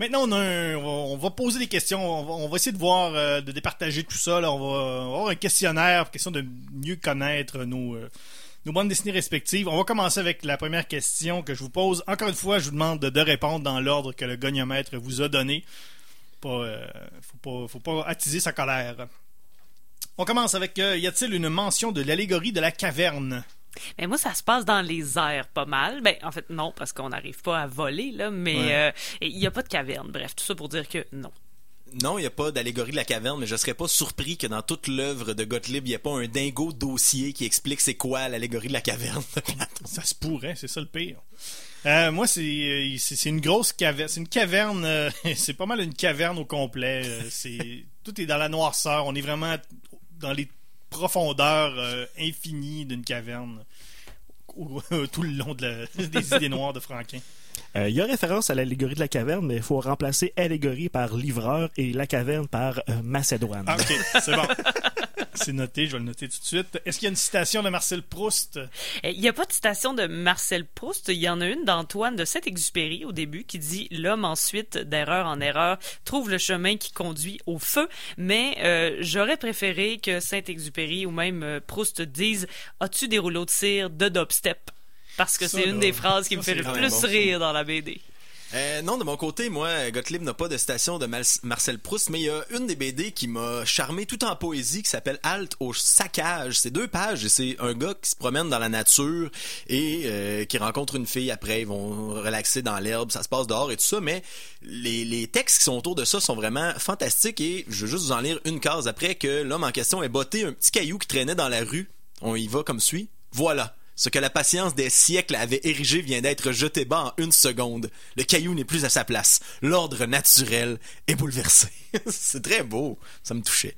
Maintenant, on, va, poser des questions. On va, essayer de voir, euh, de départager tout ça. On, va, avoir un questionnaire, question de mieux connaître nos, euh, nos bandes dessinées respectives. On va commencer avec la première question que je vous pose. Encore une fois, je vous demande de, répondre dans l'ordre que le goniomètre vous a donné. Pas, euh, faut pas, attiser sa colère. On commence avec y a-t-il une mention de l'allégorie de la caverne? Mais moi, ça se passe dans les airs pas mal. Ben, en fait, non, parce qu'on n'arrive pas à voler, là, mais Ouais. euh, il n'y a pas de caverne. Bref, tout ça pour dire que non. Non, il n'y a pas d'allégorie de la caverne, mais je serais pas surpris que dans toute l'œuvre de Gottlieb, il n'y ait pas un dingo dossier qui explique c'est quoi l'allégorie de la caverne. Ça se pourrait, c'est ça le pire. Euh, moi, c'est euh, c'est une grosse caverne. C'est une caverne. euh, c'est pas mal une caverne au complet. euh, c'est tout est dans la noirceur. On est vraiment dans les profondeurs euh, infinies d'une caverne au- tout le long de la- des idées noires de Franquin. Euh, Il y a référence à l'allégorie de la caverne, mais il faut remplacer allégorie par livreur et la caverne par euh, Macédoine. Ah, ok, c'est bon. C'est noté, je vais le noter tout de suite. Est-ce qu'il y a une citation de Marcel Proust? Eh, Il n'y a pas de citation de Marcel Proust. Il y en a une d'Antoine de Saint-Exupéry au début qui dit L'homme ensuite, d'erreur en erreur, trouve le chemin qui conduit au feu. Mais euh, j'aurais préféré que Saint-Exupéry ou même euh, Proust disent As-tu des rouleaux de cire de dubstep Parce que c'est une des phrases qui me fait le plus rire dans la BD. Euh, non, de mon côté, moi, Gottlieb n'a pas de citation de Marcel Proust, mais il y a une des BD qui m'a charmé tout en poésie qui s'appelle Halte au saccage. C'est deux pages et c'est un gars qui se promène dans la nature et euh, qui rencontre une fille après. Ils vont relaxer dans l'herbe, ça se passe dehors et tout ça, mais les, les textes qui sont autour de ça sont vraiment fantastiques et je veux juste vous en lire une case après que l'homme en question ait botté un petit caillou qui traînait dans la rue. On y va comme suit. Voilà. Ce que la patience des siècles avait érigé vient d'être jeté bas en une seconde. Le caillou n'est plus à sa place. L'ordre naturel est bouleversé. C'est très beau. Ça me touchait.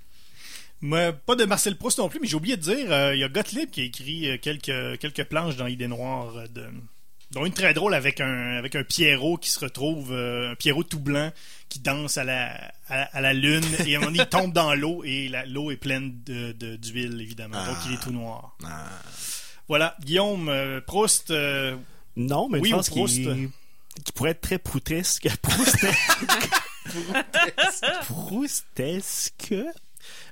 Moi, pas de Marcel Proust non plus, mais j'ai oublié de dire, euh, il y a Gottlieb qui a écrit euh, quelques, quelques planches dans Idées Noires, euh, de, dont une très drôle avec un, avec un Pierrot qui se retrouve, euh, un Pierrot tout blanc qui danse à la, à, à la lune, et à un moment donné, il tombe dans l'eau, et l'eau est pleine de- de- d'huile, évidemment, donc il est tout noir. Ah. Voilà, Guillaume, euh, Proust, euh, Non, mais Oui, phrase ou Proust. qui, qui pourrait être très proutesque. Proustesque. Proustesque.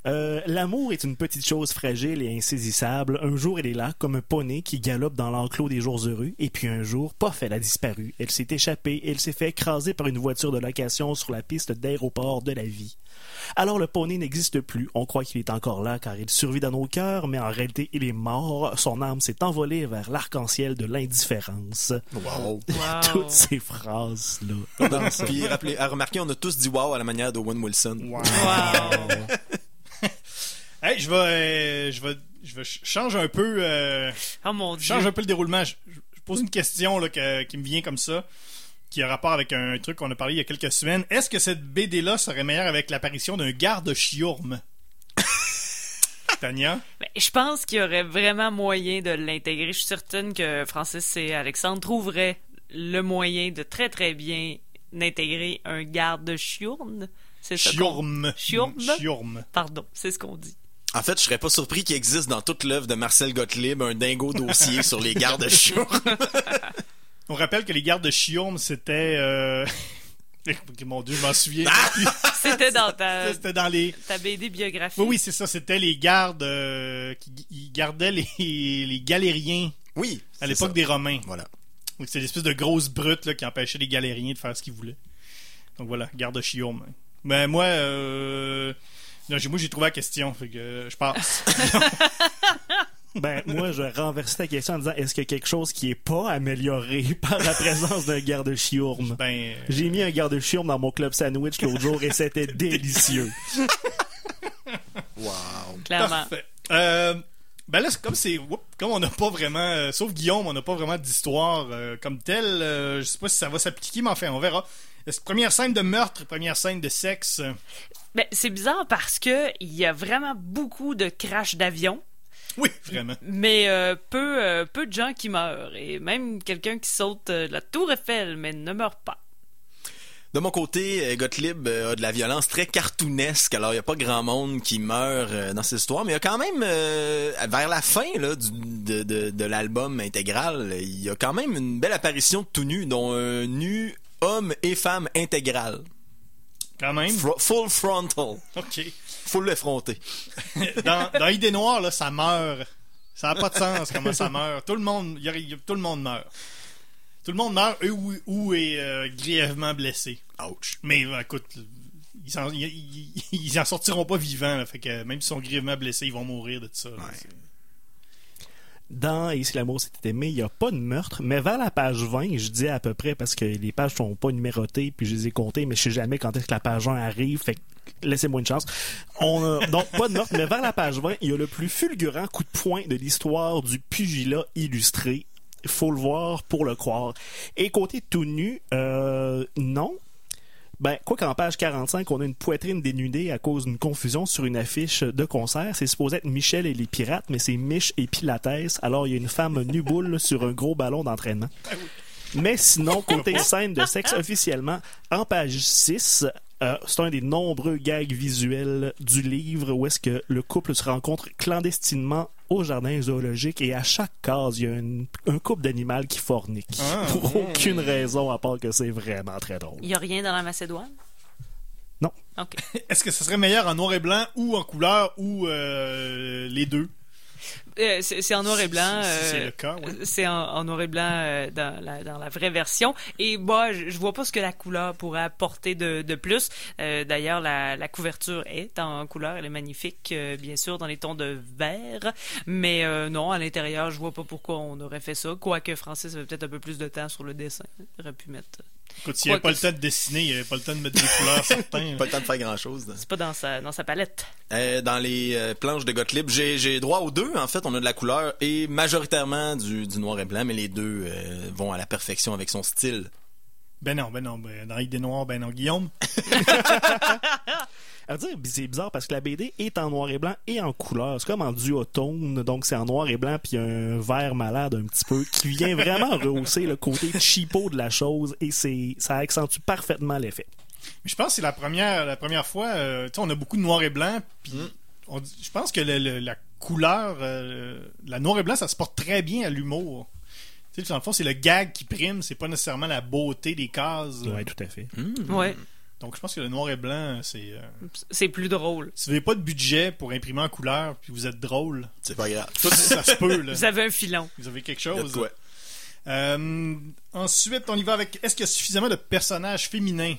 Euh, L'amour est une petite chose fragile et insaisissable. Un jour, elle est là, comme un poney qui galope dans l'enclos des jours heureux. Et puis un jour, pof, elle a disparu. Elle s'est échappée. Elle s'est fait écraser par une voiture de location sur la piste d'aéroport de la vie. Alors le poney n'existe plus. On croit qu'il est encore là car il survit dans nos cœurs, mais en réalité, il est mort. Son âme s'est envolée vers l'arc-en-ciel de l'indifférence. Wow. Wow. Toutes ces phrases-là. Puis rappelez, à remarquer, on a tous dit wow à la manière d'Owen Wilson. wow. Wow. Hey, je vais, euh, je vais, je vais ch- change un peu, euh, Oh mon je dieu. change un peu le déroulement. Je, je- je pose une question là, que- qui me vient comme ça, qui a rapport avec un truc qu'on a parlé il y a quelques semaines. Est-ce que cette BD-là serait meilleure avec l'apparition d'un garde chiourme? Tania? Ben, je pense qu'il y aurait vraiment moyen de l'intégrer. Je suis certaine que Francis et Alexandre trouveraient le moyen de très très bien intégrer un garde chiourne. C'est ça qu'on- Chiourme. Chiourme? Chiourme. Pardon, c'est ce qu'on dit. En fait, je serais pas surpris qu'il existe dans toute l'œuvre de Marcel Gottlieb un dingo dossier sur les gardes chiourmes. On rappelle que les gardes de chiourme, c'était... Euh... Mon Dieu, je m'en souviens. C'était dans ta, C'était dans les... ta BD biographique. Oui, oui, c'est ça. C'était les gardes euh, qui ils gardaient les, les galériens Oui. à l'époque des Romains. Voilà. Donc, c'est l'espèce de grosse brute là, qui empêchait les galériens de faire ce qu'ils voulaient. Donc voilà, garde Chiourme. Mais moi, euh, non, j'ai- moi j'ai trouvé la question, fait que euh, je passe. Ben, moi, je renverse ta question en disant est-ce qu'il y a quelque chose qui est pas amélioré par la présence d'un garde-chiourme? Ben, euh, J'ai mis un garde-chiourme dans mon club sandwich l'autre jour et c'était délicieux. Wow. Clairement. Parfait. Euh, ben là, comme c'est, comme on n'a pas vraiment, euh, sauf Guillaume, on n'a pas vraiment d'histoire euh, comme telle. euh, je sais pas si ça va s'appliquer, mais enfin, on verra. Est-ce que première scène de meurtre, première scène de sexe? Ben, c'est bizarre parce que il y a vraiment beaucoup de crash d'avion, Oui, vraiment. mais euh, peu, euh, peu de gens qui meurent. Et même quelqu'un qui saute euh, la tour Eiffel, mais ne meurt pas. De mon côté, euh, Gottlieb a de la violence très cartoonesque. Alors, il n'y a pas grand monde qui meurt dans cette histoire, mais il y a quand même, euh, vers la fin là, du- de, de, de l'album intégral, il y a quand même une belle apparition de tout nu, dont un nu homme et femme intégral. Quand même. Fro- full frontal. OK. Full effronté. Dans, dans Idée Noire, là, ça meurt. Ça n'a pas de sens comment ça meurt. Tout le monde, y a- y a- tout le monde meurt. Tout le monde meurt ou, ou est euh, grièvement blessé. Ouch. Mais euh, écoute, ils en, ils, ils- ils en sortiront pas vivants. là. fait que même s'ils sont grièvement blessés, ils vont mourir de tout ça. là. Dans si l'amour s'était aimé, il n'y a pas de meurtre, mais vers la page 20, je dis à peu près parce que les pages sont pas numérotées, puis je les ai comptées, mais je sais jamais quand est-ce que la page 1 arrive, fait que laissez-moi une chance. On donc, pas de meurtre, mais vers la page 20, il y a le plus fulgurant coup de poing de l'histoire du pugilat illustré. Il faut le voir pour le croire. Et côté tout nu, euh, non, ben, quoi qu'en page 45, on a une poitrine dénudée à cause d'une confusion sur une affiche de concert. C'est supposé être Michel et les pirates, mais c'est Mich et Pilates. Alors, il y a une femme nu-boule sur un gros ballon d'entraînement. Mais sinon, côté scène de sexe officiellement, en page 6, euh, c'est un des nombreux gags visuels du livre où est-ce que le couple se rencontre clandestinement au jardin zoologique et à chaque case, il y a une- un couple d'animaux qui fornique. Ah. Pour aucune raison à part que c'est vraiment très drôle. Il y a rien dans la Macédoine? Non. Est-ce que ce serait meilleur en noir et blanc ou en couleur ou euh, les deux? C'est c'est en noir et blanc. C'est euh, le cas, ouais. C'est en, en noir et blanc euh, dans, la, dans la vraie version. Et moi, je, je vois pas ce que la couleur pourrait apporter de, de plus. Euh, D'ailleurs, la, la couverture est en couleur. Elle est magnifique, euh, bien sûr, dans les tons de vert. Mais euh, non, à l'intérieur, je vois pas pourquoi on aurait fait ça. Quoique Francis avait peut-être un peu plus de temps sur le dessin. Il aurait pu mettre... Écoute, s'il n'y avait pas le temps de dessiner, il n'y avait pas le temps de mettre des couleurs certains. Pas le temps de faire grand-chose. C'est pas dans sa, dans sa palette. Euh, dans les euh, planches de Gottlieb, j'ai j'ai droit aux deux. En fait, on a de la couleur et majoritairement du, du noir et blanc, mais les deux euh, vont à la perfection avec son style. Ben non, ben non, ben, dans Idée Noire, ben non, Guillaume. À dire, c'est bizarre parce que la BD est en noir et blanc et en couleur. C'est comme en duotone, donc c'est en noir et blanc puis un vert malade un petit peu qui vient vraiment rehausser le côté cheapo de la chose et c'est ça accentue parfaitement l'effet. Mais je pense que c'est la première, la première fois. euh, tu sais, on a beaucoup de noir et blanc. Puis Mm. je pense que le- le- la couleur, euh, la noir et blanc, ça se porte très bien à l'humour. Tu sais, dans le fond, c'est le gag qui prime. C'est pas nécessairement la beauté des cases. Ouais, tout à fait. Ouais. Donc, je pense que le noir et blanc, c'est. euh, C'est plus drôle. si vous n'avez pas de budget pour imprimer en couleur, puis vous êtes drôle, C'est pas grave. tout ça se peut. Là. Vous avez un filon. Vous avez quelque chose. Euh, ensuite, on y va avec. Est-ce qu'il y a suffisamment de personnages féminins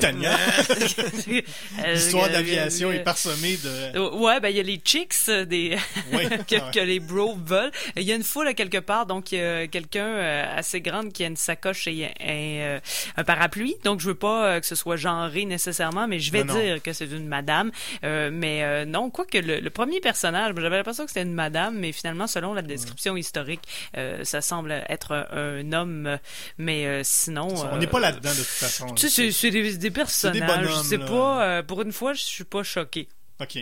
Tania. euh, L'histoire euh, d'aviation est parsemée de. Ouais, ben il y a les chicks euh, des que, les bros veulent. Il y a une foule à quelque part, donc il y a quelqu'un assez grande qui a une sacoche et un, un parapluie. Donc je veux pas que ce soit genré nécessairement, mais je vais Non, non. dire que c'est une madame. Euh, mais euh, non, quoi que le, le premier personnage, j'avais l'impression que c'était une madame, mais finalement selon la description historique, euh, ça semble être un, un homme. Mais euh, sinon, On euh, n'est pas là-dedans de toute façon. Tu sais, c'est- des, des personnages. bonhommes, C'est là. pas. euh, pour une fois, je suis pas choqué. Ok.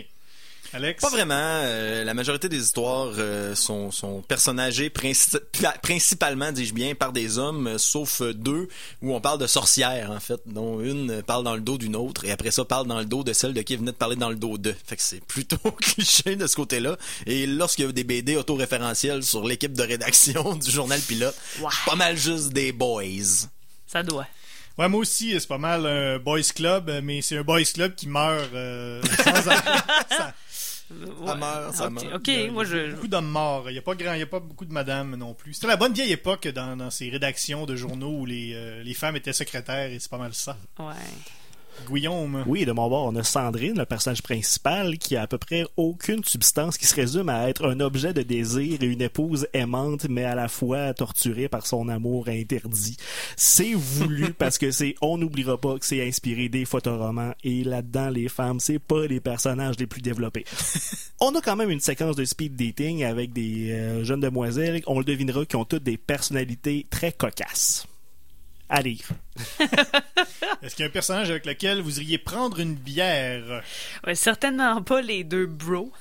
Alex? Pas vraiment. euh, la majorité des histoires euh, sont, sont personnagées princi- principalement, dis-je bien, par des hommes, euh, sauf deux où on parle de sorcières, en fait, dont une parle dans le dos d'une autre, et après ça parle dans le dos de celle de qui venait de parler dans le dos d'eux. Fait que c'est plutôt cliché de ce côté-là. Et lorsqu'il y a des BD autoréférentiels sur l'équipe de rédaction du journal pilote, Ouais. pas mal juste des boys. Ça doit. Ouais, moi aussi, c'est pas mal un boys club, mais c'est un boys club qui meurt euh, sans, sans- Ouais. Ça meurt, ça meurt. Ok, Il y a- moi il y a je. Beaucoup d'hommes morts. Il n'y a, pas grand- il y a pas beaucoup de madames non plus. C'était la bonne vieille époque dans, dans ces rédactions de journaux où les, euh, les femmes étaient secrétaires et c'est pas mal ça. Ouais. Guillaume. Oui, de mon bord, on a Sandrine, le personnage principal, qui a à peu près aucune substance, qui se résume à être un objet de désir et une épouse aimante, mais à la fois torturée par son amour interdit. C'est voulu parce que c'est, on n'oubliera pas que c'est inspiré des photoromans et là-dedans, les femmes, c'est pas les personnages les plus développés. on a quand même une séquence de speed dating avec des euh, jeunes demoiselles, on le devinera, qui ont toutes des personnalités très cocasses. À lire. Est-ce qu'il y a un personnage avec lequel vous iriez prendre une bière? Ouais, certainement pas les deux bros.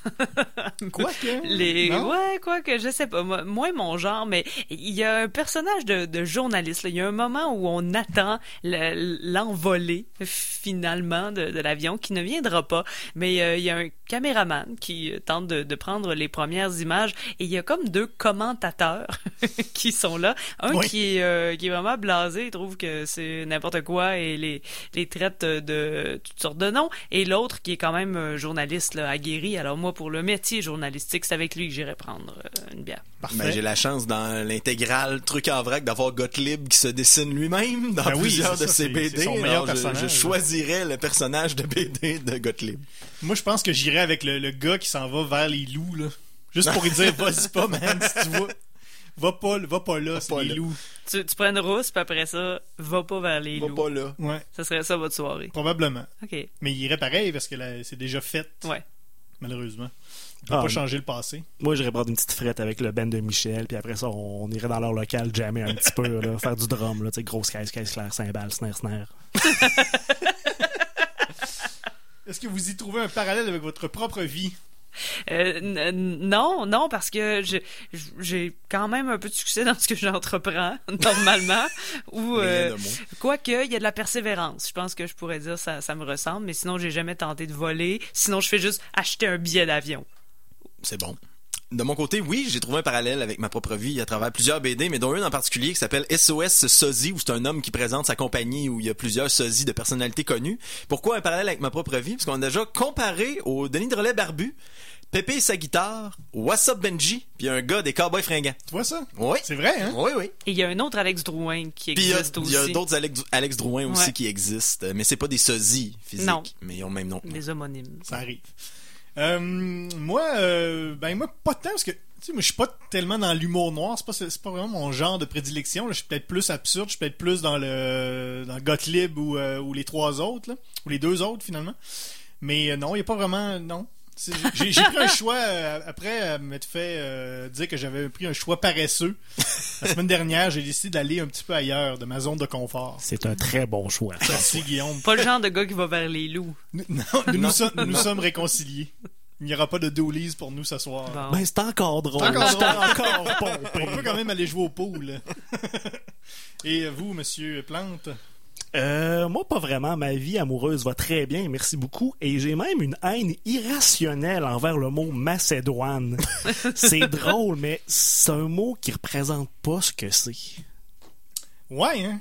Quoi que? Les... Non? Ouais, quoi que je sais pas. Moi, moins mon genre, mais il y a un personnage de, de journaliste. là. Il y a un moment où on attend le- l'envolée finalement de, de l'avion qui ne viendra pas. Mais euh, il y a un caméraman qui euh, tente de, de prendre les premières images et il y a comme deux commentateurs qui sont là. Un Oui. qui est euh, qui est vraiment blasé, il trouve que c'est n'importe quoi et les les traite de toutes sortes de noms. Et l'autre qui est quand même journaliste là, aguerri. Alors moi, pour le métier journalistique, c'est avec lui que j'irai prendre euh, une bière. Ben, j'ai la chance dans l'intégrale truc en vrac d'avoir Gottlieb qui se dessine lui-même dans Ben oui, plusieurs de ça, ses BD. c'est son meilleur Alors, je- personnage. Je, choisirais le personnage de BD de Gottlieb. Moi, je pense que j'irais avec le, le gars qui s'en va vers les loups, là. Juste pour lui dire, vas-y pas, man, si tu vas. Va pas, va pas là, c'est pas les là. loups. Tu, tu prends une rousse, puis après ça, va pas vers les Va loups. pas là. Ouais, Ça serait ça votre soirée. probablement. OK. Mais il irait pareil parce que là, c'est déjà fait, Ouais. malheureusement. On peut Ah, pas changer le passé. Moi, j'irais prendre une petite frette avec le band de Michel, puis après ça, on, on irait dans leur local jammer un petit peu, là, faire du drum, là, grosse caisse, caisse claire, cymbale, snare, snare. Est-ce que vous y trouvez un parallèle avec votre propre vie? Euh, non, non, parce que j'ai quand même un peu de succès dans ce que j'entreprends, normalement. Ou, euh, quoique, il y a de la persévérance. Je pense que je pourrais dire ça, ça me ressemble, mais sinon, j'ai jamais tenté de voler. Sinon, je fais juste acheter un billet d'avion. C'est bon. De mon côté, oui, j'ai trouvé un parallèle avec ma propre vie à travers plusieurs BD, mais dont une en particulier qui s'appelle SOS Sosie, où c'est un homme qui présente sa compagnie où il y a plusieurs sosies de personnalités connues. Pourquoi un parallèle avec ma propre vie? Parce qu'on a déjà comparé au Denis de Relais barbu, Pépé et sa guitare, What's Up Benji, puis un gars des Cowboys fringants. Tu vois ça? Oui. C'est vrai, hein? Oui, oui. Et il y a un autre Alex Drouin qui Puis il y a, existe il y a aussi. d'autres Alex, Alex Drouin aussi Ouais. qui existent, mais c'est pas des sosies physiques, Non. mais ils ont le même nom. Les homonymes. Ça arrive. Euh, moi, euh, ben moi, pas tant, parce que, tu sais, moi, je suis pas tellement dans l'humour noir, c'est pas, c'est pas vraiment mon genre de prédilection, là. je suis peut-être plus absurde, je suis peut-être plus dans le, dans Gottlieb ou, euh, ou les trois autres, là, ou les deux autres, finalement. Mais euh, non, il n'y a pas vraiment, non. J'ai pris un choix, euh, après euh, m'être fait euh, dire que j'avais pris un choix paresseux. La semaine dernière, j'ai décidé d'aller un petit peu ailleurs, de ma zone de confort. C'est un très bon choix. Merci, Guillaume. Pas le genre de gars qui va vers les loups. Nous, non, nous, sommes, nous nous sommes réconciliés. Il n'y aura pas de doolies pour nous ce soir. Bon. Ben, c'est encore drôle. C'est encore drôle. encore pompé. On peut quand même aller jouer au pool. Et vous, monsieur Plante? Euh, moi, pas vraiment. Ma vie amoureuse va très bien, merci beaucoup. Et j'ai même une haine irrationnelle envers le mot Macédoine. c'est drôle, mais c'est un mot qui représente pas ce que c'est. Ouais, hein?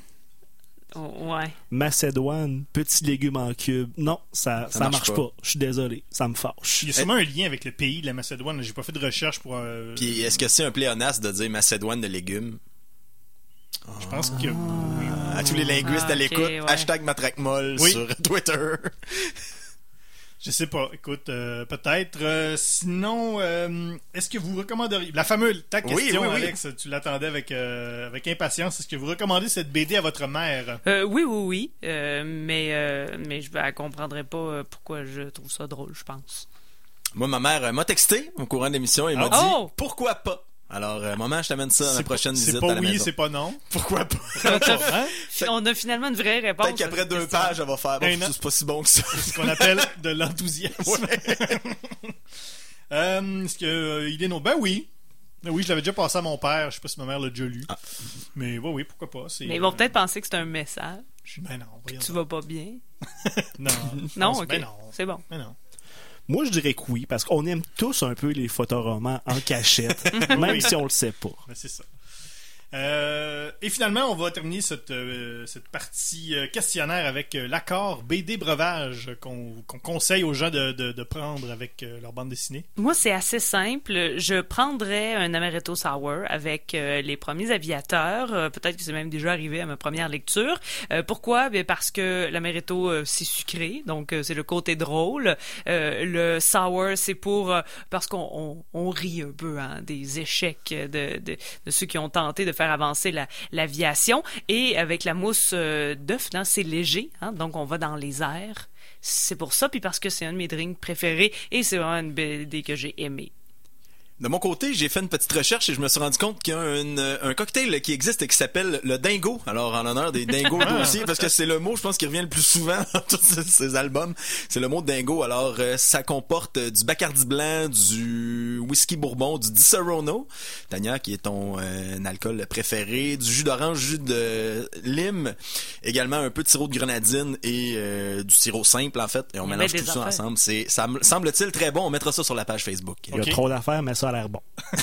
Oh, ouais. Macédoine, petit légume en cube. Non, ça, ça, marche marche pas. pas. Je suis désolé, ça me fâche. Il y a sûrement un lien avec le pays de la Macédoine. J'ai pas fait de recherche pour. euh, Puis est-ce que c'est un pléonasme de dire Macédoine de légumes? je pense que. À tous les linguistes Ah, à ok, l'écoute, ouais. hashtag matraquemolle Oui. sur Twitter. Je sais pas. Écoute, euh, peut-être. Euh, sinon, euh, est-ce que vous recommanderiez. La fameuse. Ta Oui, question, oui, oui. Alex, tu l'attendais avec, euh, avec impatience. Est-ce que vous recommandez cette BD à votre mère? Euh, oui, oui, oui. Euh, mais, euh, mais je ne comprendrai pas pourquoi je trouve ça drôle, je pense. Moi, ma mère m'a texté au courant de l'émission et m'a Ah. dit Oh! pourquoi pas? Alors, euh, maman, je t'amène ça à la C'est prochaine pas- visite C'est à pas la oui, c'est pas non. Pourquoi pas? Hein? On a finalement une vraie réponse. Peut-être qu'après deux question. pages, elle va faire bon, an. c'est pas si bon que ça. C'est ce qu'on appelle de l'enthousiasme. euh, est-ce que euh, il est non? Ben oui. Ben oui, je l'avais déjà passé à mon père. Je sais pas si ma mère l'a déjà lu. Ah. Mais oui, oui, pourquoi pas. Mais ils vont euh, peut-être penser que c'est un message. Ben non, voyons Tu vas pas bien. Non. Non, pense- ok. Ben non. C'est bon. Ben non. Moi, je dirais que oui, parce qu'on aime tous un peu les photoromans en cachette, même Oui. si on le sait pas. Ben c'est ça. Euh, et finalement, on va terminer cette, euh, cette partie euh, questionnaire avec l'accord BD breuvage qu'on qu'on conseille aux gens de, de, prendre avec leur bande dessinée. Moi, c'est assez simple. Je prendrais un Amaretto Sour avec les premiers aviateurs. Peut-être que c'est même déjà arrivé à ma première lecture. Pourquoi? Bien, parce que l'Amaretto, c'est sucré, donc c'est le côté drôle. Le Sour, c'est pour... parce qu'on on, on rit un peu hein, des échecs de, de, de ceux qui ont tenté de faire avancer la- l'aviation. Et avec la mousse euh, d'œuf, là, c'est léger, hein, donc on va dans les airs. C'est pour ça, puis parce que c'est un de mes drinks préférés et c'est vraiment une BD que j'ai aimée. De mon côté, j'ai fait une petite recherche et je me suis rendu compte qu'il y a une- un cocktail qui existe et qui s'appelle le dingo. Alors, en l'honneur des dingos dossiers, parce que c'est le mot, je pense, qui revient le plus souvent dans tous ces, ces albums. C'est le mot dingo. Alors, euh, ça comporte euh, du Bacardi blanc, du whisky bourbon, du Disaronno, Tania, qui est ton euh, alcool préféré, du jus d'orange, jus de lime, également un peu de sirop de grenadine et euh, du sirop simple, en fait. Et on mélange tout ça affaires. ensemble. C'est, ça me semble-t-il très bon. On mettra ça sur la page Facebook. Il y a trop d'affaires, mais ça l'air bon.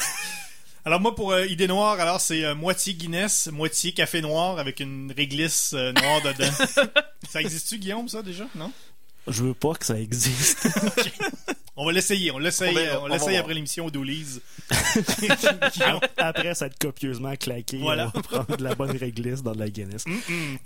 Alors moi, pour euh, idée noire, alors c'est euh, moitié Guinness, moitié café noir avec une réglisse euh, noire dedans. ça existe-tu, Guillaume, ça, déjà? Non? Je veux pas que ça existe. On va l'essayer. On l'essaye On l'essaye après l'émission au Doulise. Après s'être copieusement claqué, Voilà. on va prendre de la bonne réglisse dans de la Guinness.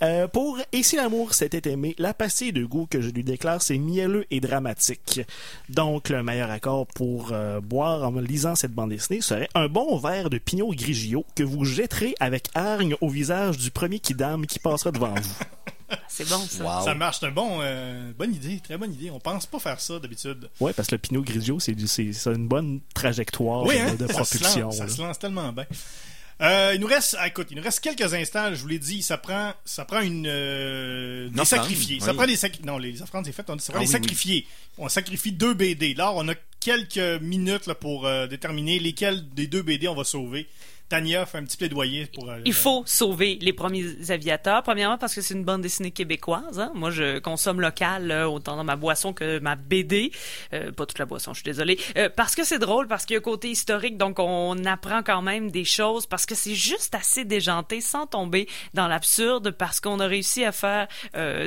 Euh, pour Et si l'amour s'était aimé, la pastille de goût que je lui déclare, c'est mielleux et dramatique. Donc, le meilleur accord pour euh, boire en lisant cette bande dessinée serait un bon verre de Pinot Grigio que vous jetterez avec hargne au visage du premier kidam qui passera devant vous. C'est bon, ça. Wow. Ça marche, c'est un bon, euh, bonne idée, très bonne idée. On pense pas faire ça d'habitude. Ouais, parce que le Pinot Grigio, c'est une bonne trajectoire Oui, hein? de ça, se propulsion. lance, ça se lance tellement bien. Euh, il nous reste, ah, écoute, il nous reste quelques instants. Je vous l'ai dit, ça prend, ça prend une, euh, des sacrifiés. Ça oui. prend des sacrifiés. Non, les offrandes c'est fait. On, ça prend Ah des oui, sacrifiés. On sacrifie deux BD. Là, on a quelques minutes là, pour euh, déterminer lesquels des deux BD on va sauver. Tania fait un petit plaidoyer pour. euh, Il faut sauver les premiers aviateurs. Premièrement, parce que c'est une bande dessinée québécoise. hein. Moi, je consomme local, euh, autant dans ma boisson que ma BD. Euh, pas toute la boisson, je suis désolée. Parce que c'est drôle, parce qu'il y a un côté historique, donc on apprend quand même des choses, parce que c'est juste assez déjanté, sans tomber dans l'absurde, parce qu'on a réussi à faire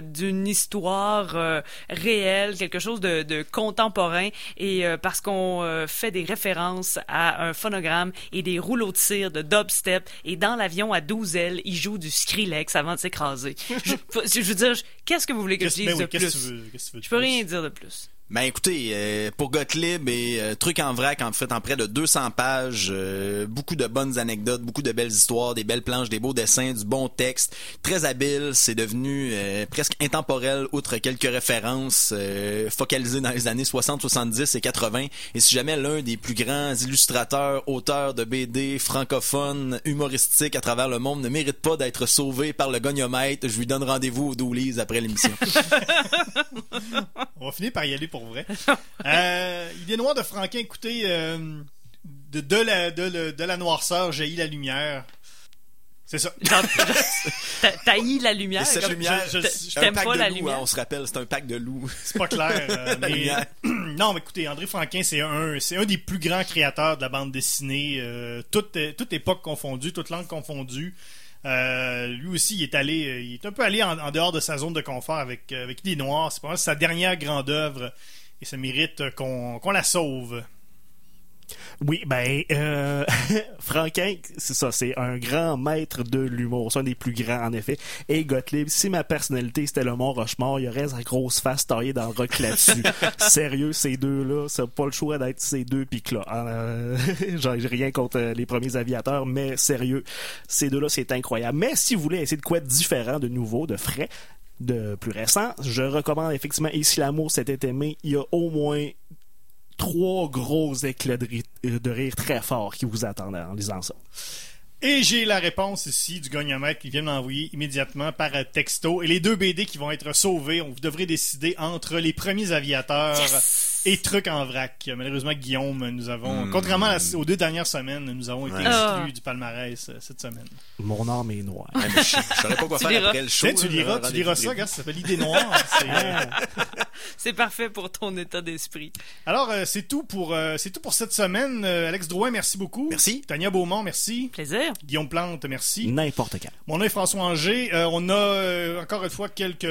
d'une histoire réelle, quelque chose de, contemporain, et parce qu'on fait des références à un phonogramme et des rouleaux de cire de dubstep, et dans l'avion à 12 ailes, il joue du Skrillex avant de s'écraser. je, je veux dire, qu'est-ce que vous voulez que je dise ben oui, de que plus? veux- que veux Je peux plus? rien dire de plus. Ben écoutez, euh, pour Gottlieb et euh, Truc en vrac, en fait, en près de 200 pages, euh, beaucoup de bonnes anecdotes, beaucoup de belles histoires, des belles planches, des beaux dessins, du bon texte, très habile, c'est devenu euh, presque intemporel, outre quelques références euh, focalisées dans les années 60, 70 et 80. Et si jamais l'un des plus grands illustrateurs, auteurs de BD francophones, humoristiques à travers le monde ne mérite pas d'être sauvé par le goniomètre, je lui donne rendez-vous au Doulise après l'émission. On va finir par y aller pour vrai. euh, Idée noire de Franquin, écoutez, euh, de, de, la, de, le- de la noirceur jaillit la lumière. C'est ça. Genre, t'a- Taillis la lumière. Et cette comme- lumière, je- je- un pack pas de la loups, lumière? hein, on se rappelle, c'est un pack de loups. C'est pas clair. euh, mais- non, mais écoutez, André Franquin, c'est un, c'est un des plus grands créateurs de la bande dessinée, euh, toute, toute époque confondue, toute langue confondue. Euh, lui aussi, il est allé, euh, il est un peu allé en, dehors de sa zone de confort avec, euh, Idée Noire. C'est pas sa dernière grande œuvre et ça mérite qu'on la sauve. Oui, ben, euh, Franquin, c'est ça, c'est un grand maître de l'humour. C'est un des plus grands, en effet. Et Gottlieb, si ma personnalité c'était le Mont Rochemort, il y aurait sa grosse face taillée dans le rock là-dessus. Sérieux, ces deux-là, ça n'a pas le choix d'être ces deux pics-là. Euh, J'ai rien contre euh, les premiers aviateurs, mais sérieux, ces deux-là, c'est incroyable. Mais si vous voulez essayer de quoi de différent, de nouveau, de frais, de plus récent, je recommande effectivement Et si l'amour s'était aimé, il y a au moins trois gros éclats de, ri- de rire très forts qui vous attendent en lisant ça. Et j'ai la réponse ici du gagnamètre qui vient de m'envoyer immédiatement par euh, texto. Et les deux BD qui vont être sauvés, on vous devrez décider entre les premiers aviateurs et trucs en vrac. Malheureusement, Guillaume, nous avons, contrairement à la- aux deux dernières semaines, nous avons été Ouais. exclus Ah. du palmarès euh, cette semaine. Mon âme est noire. Je, je saurais pas quoi faire liras. après le show. Tiens, tu liras, tu liras ça, regarde, ça s'appelle l'idée noire. C'est, euh, C'est parfait pour ton état d'esprit. Alors, euh, c'est tout pour euh, c'est tout pour cette semaine. Euh, Alex Drouin, merci beaucoup. Merci. Tania Beaumont, merci. Plaisir. Guillaume Plante, merci. N'importe quand. Mon nom est François Anger. Euh, on a euh, encore une fois quelques.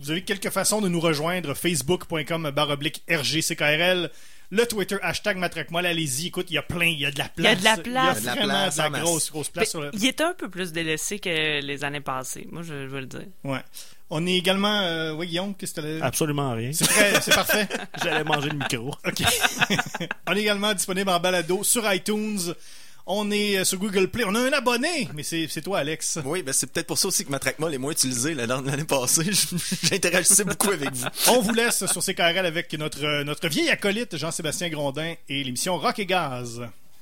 Vous avez quelques façons de nous rejoindre. Facebook.com baroblique RGCKRL. Le Twitter, hashtag Matraquemolle. Allez-y, écoute, il y a plein, il y a de la place. Il y a de la place. Il y a vraiment place de la grosse, grosse place sur le. Il était un peu plus délaissé que les années passées. Moi, je, je veux le dire. Ouais. On est également. Euh, oui, Guillaume, qu'est-ce que t'allais- Absolument rien. C'est c'est parfait. J'allais manger le micro. OK. on est également disponible en balado sur iTunes. On est euh, sur Google Play. On a un abonné, mais c'est toi, Alex. Oui, ben c'est peut-être pour ça aussi que ma Trackmall est moins utilisée la- l'année passée. J'interagissais beaucoup avec vous. On vous laisse sur CKRL avec notre, euh, notre vieil acolyte Jean-Sébastien Grondin et l'émission Rock et Gaz.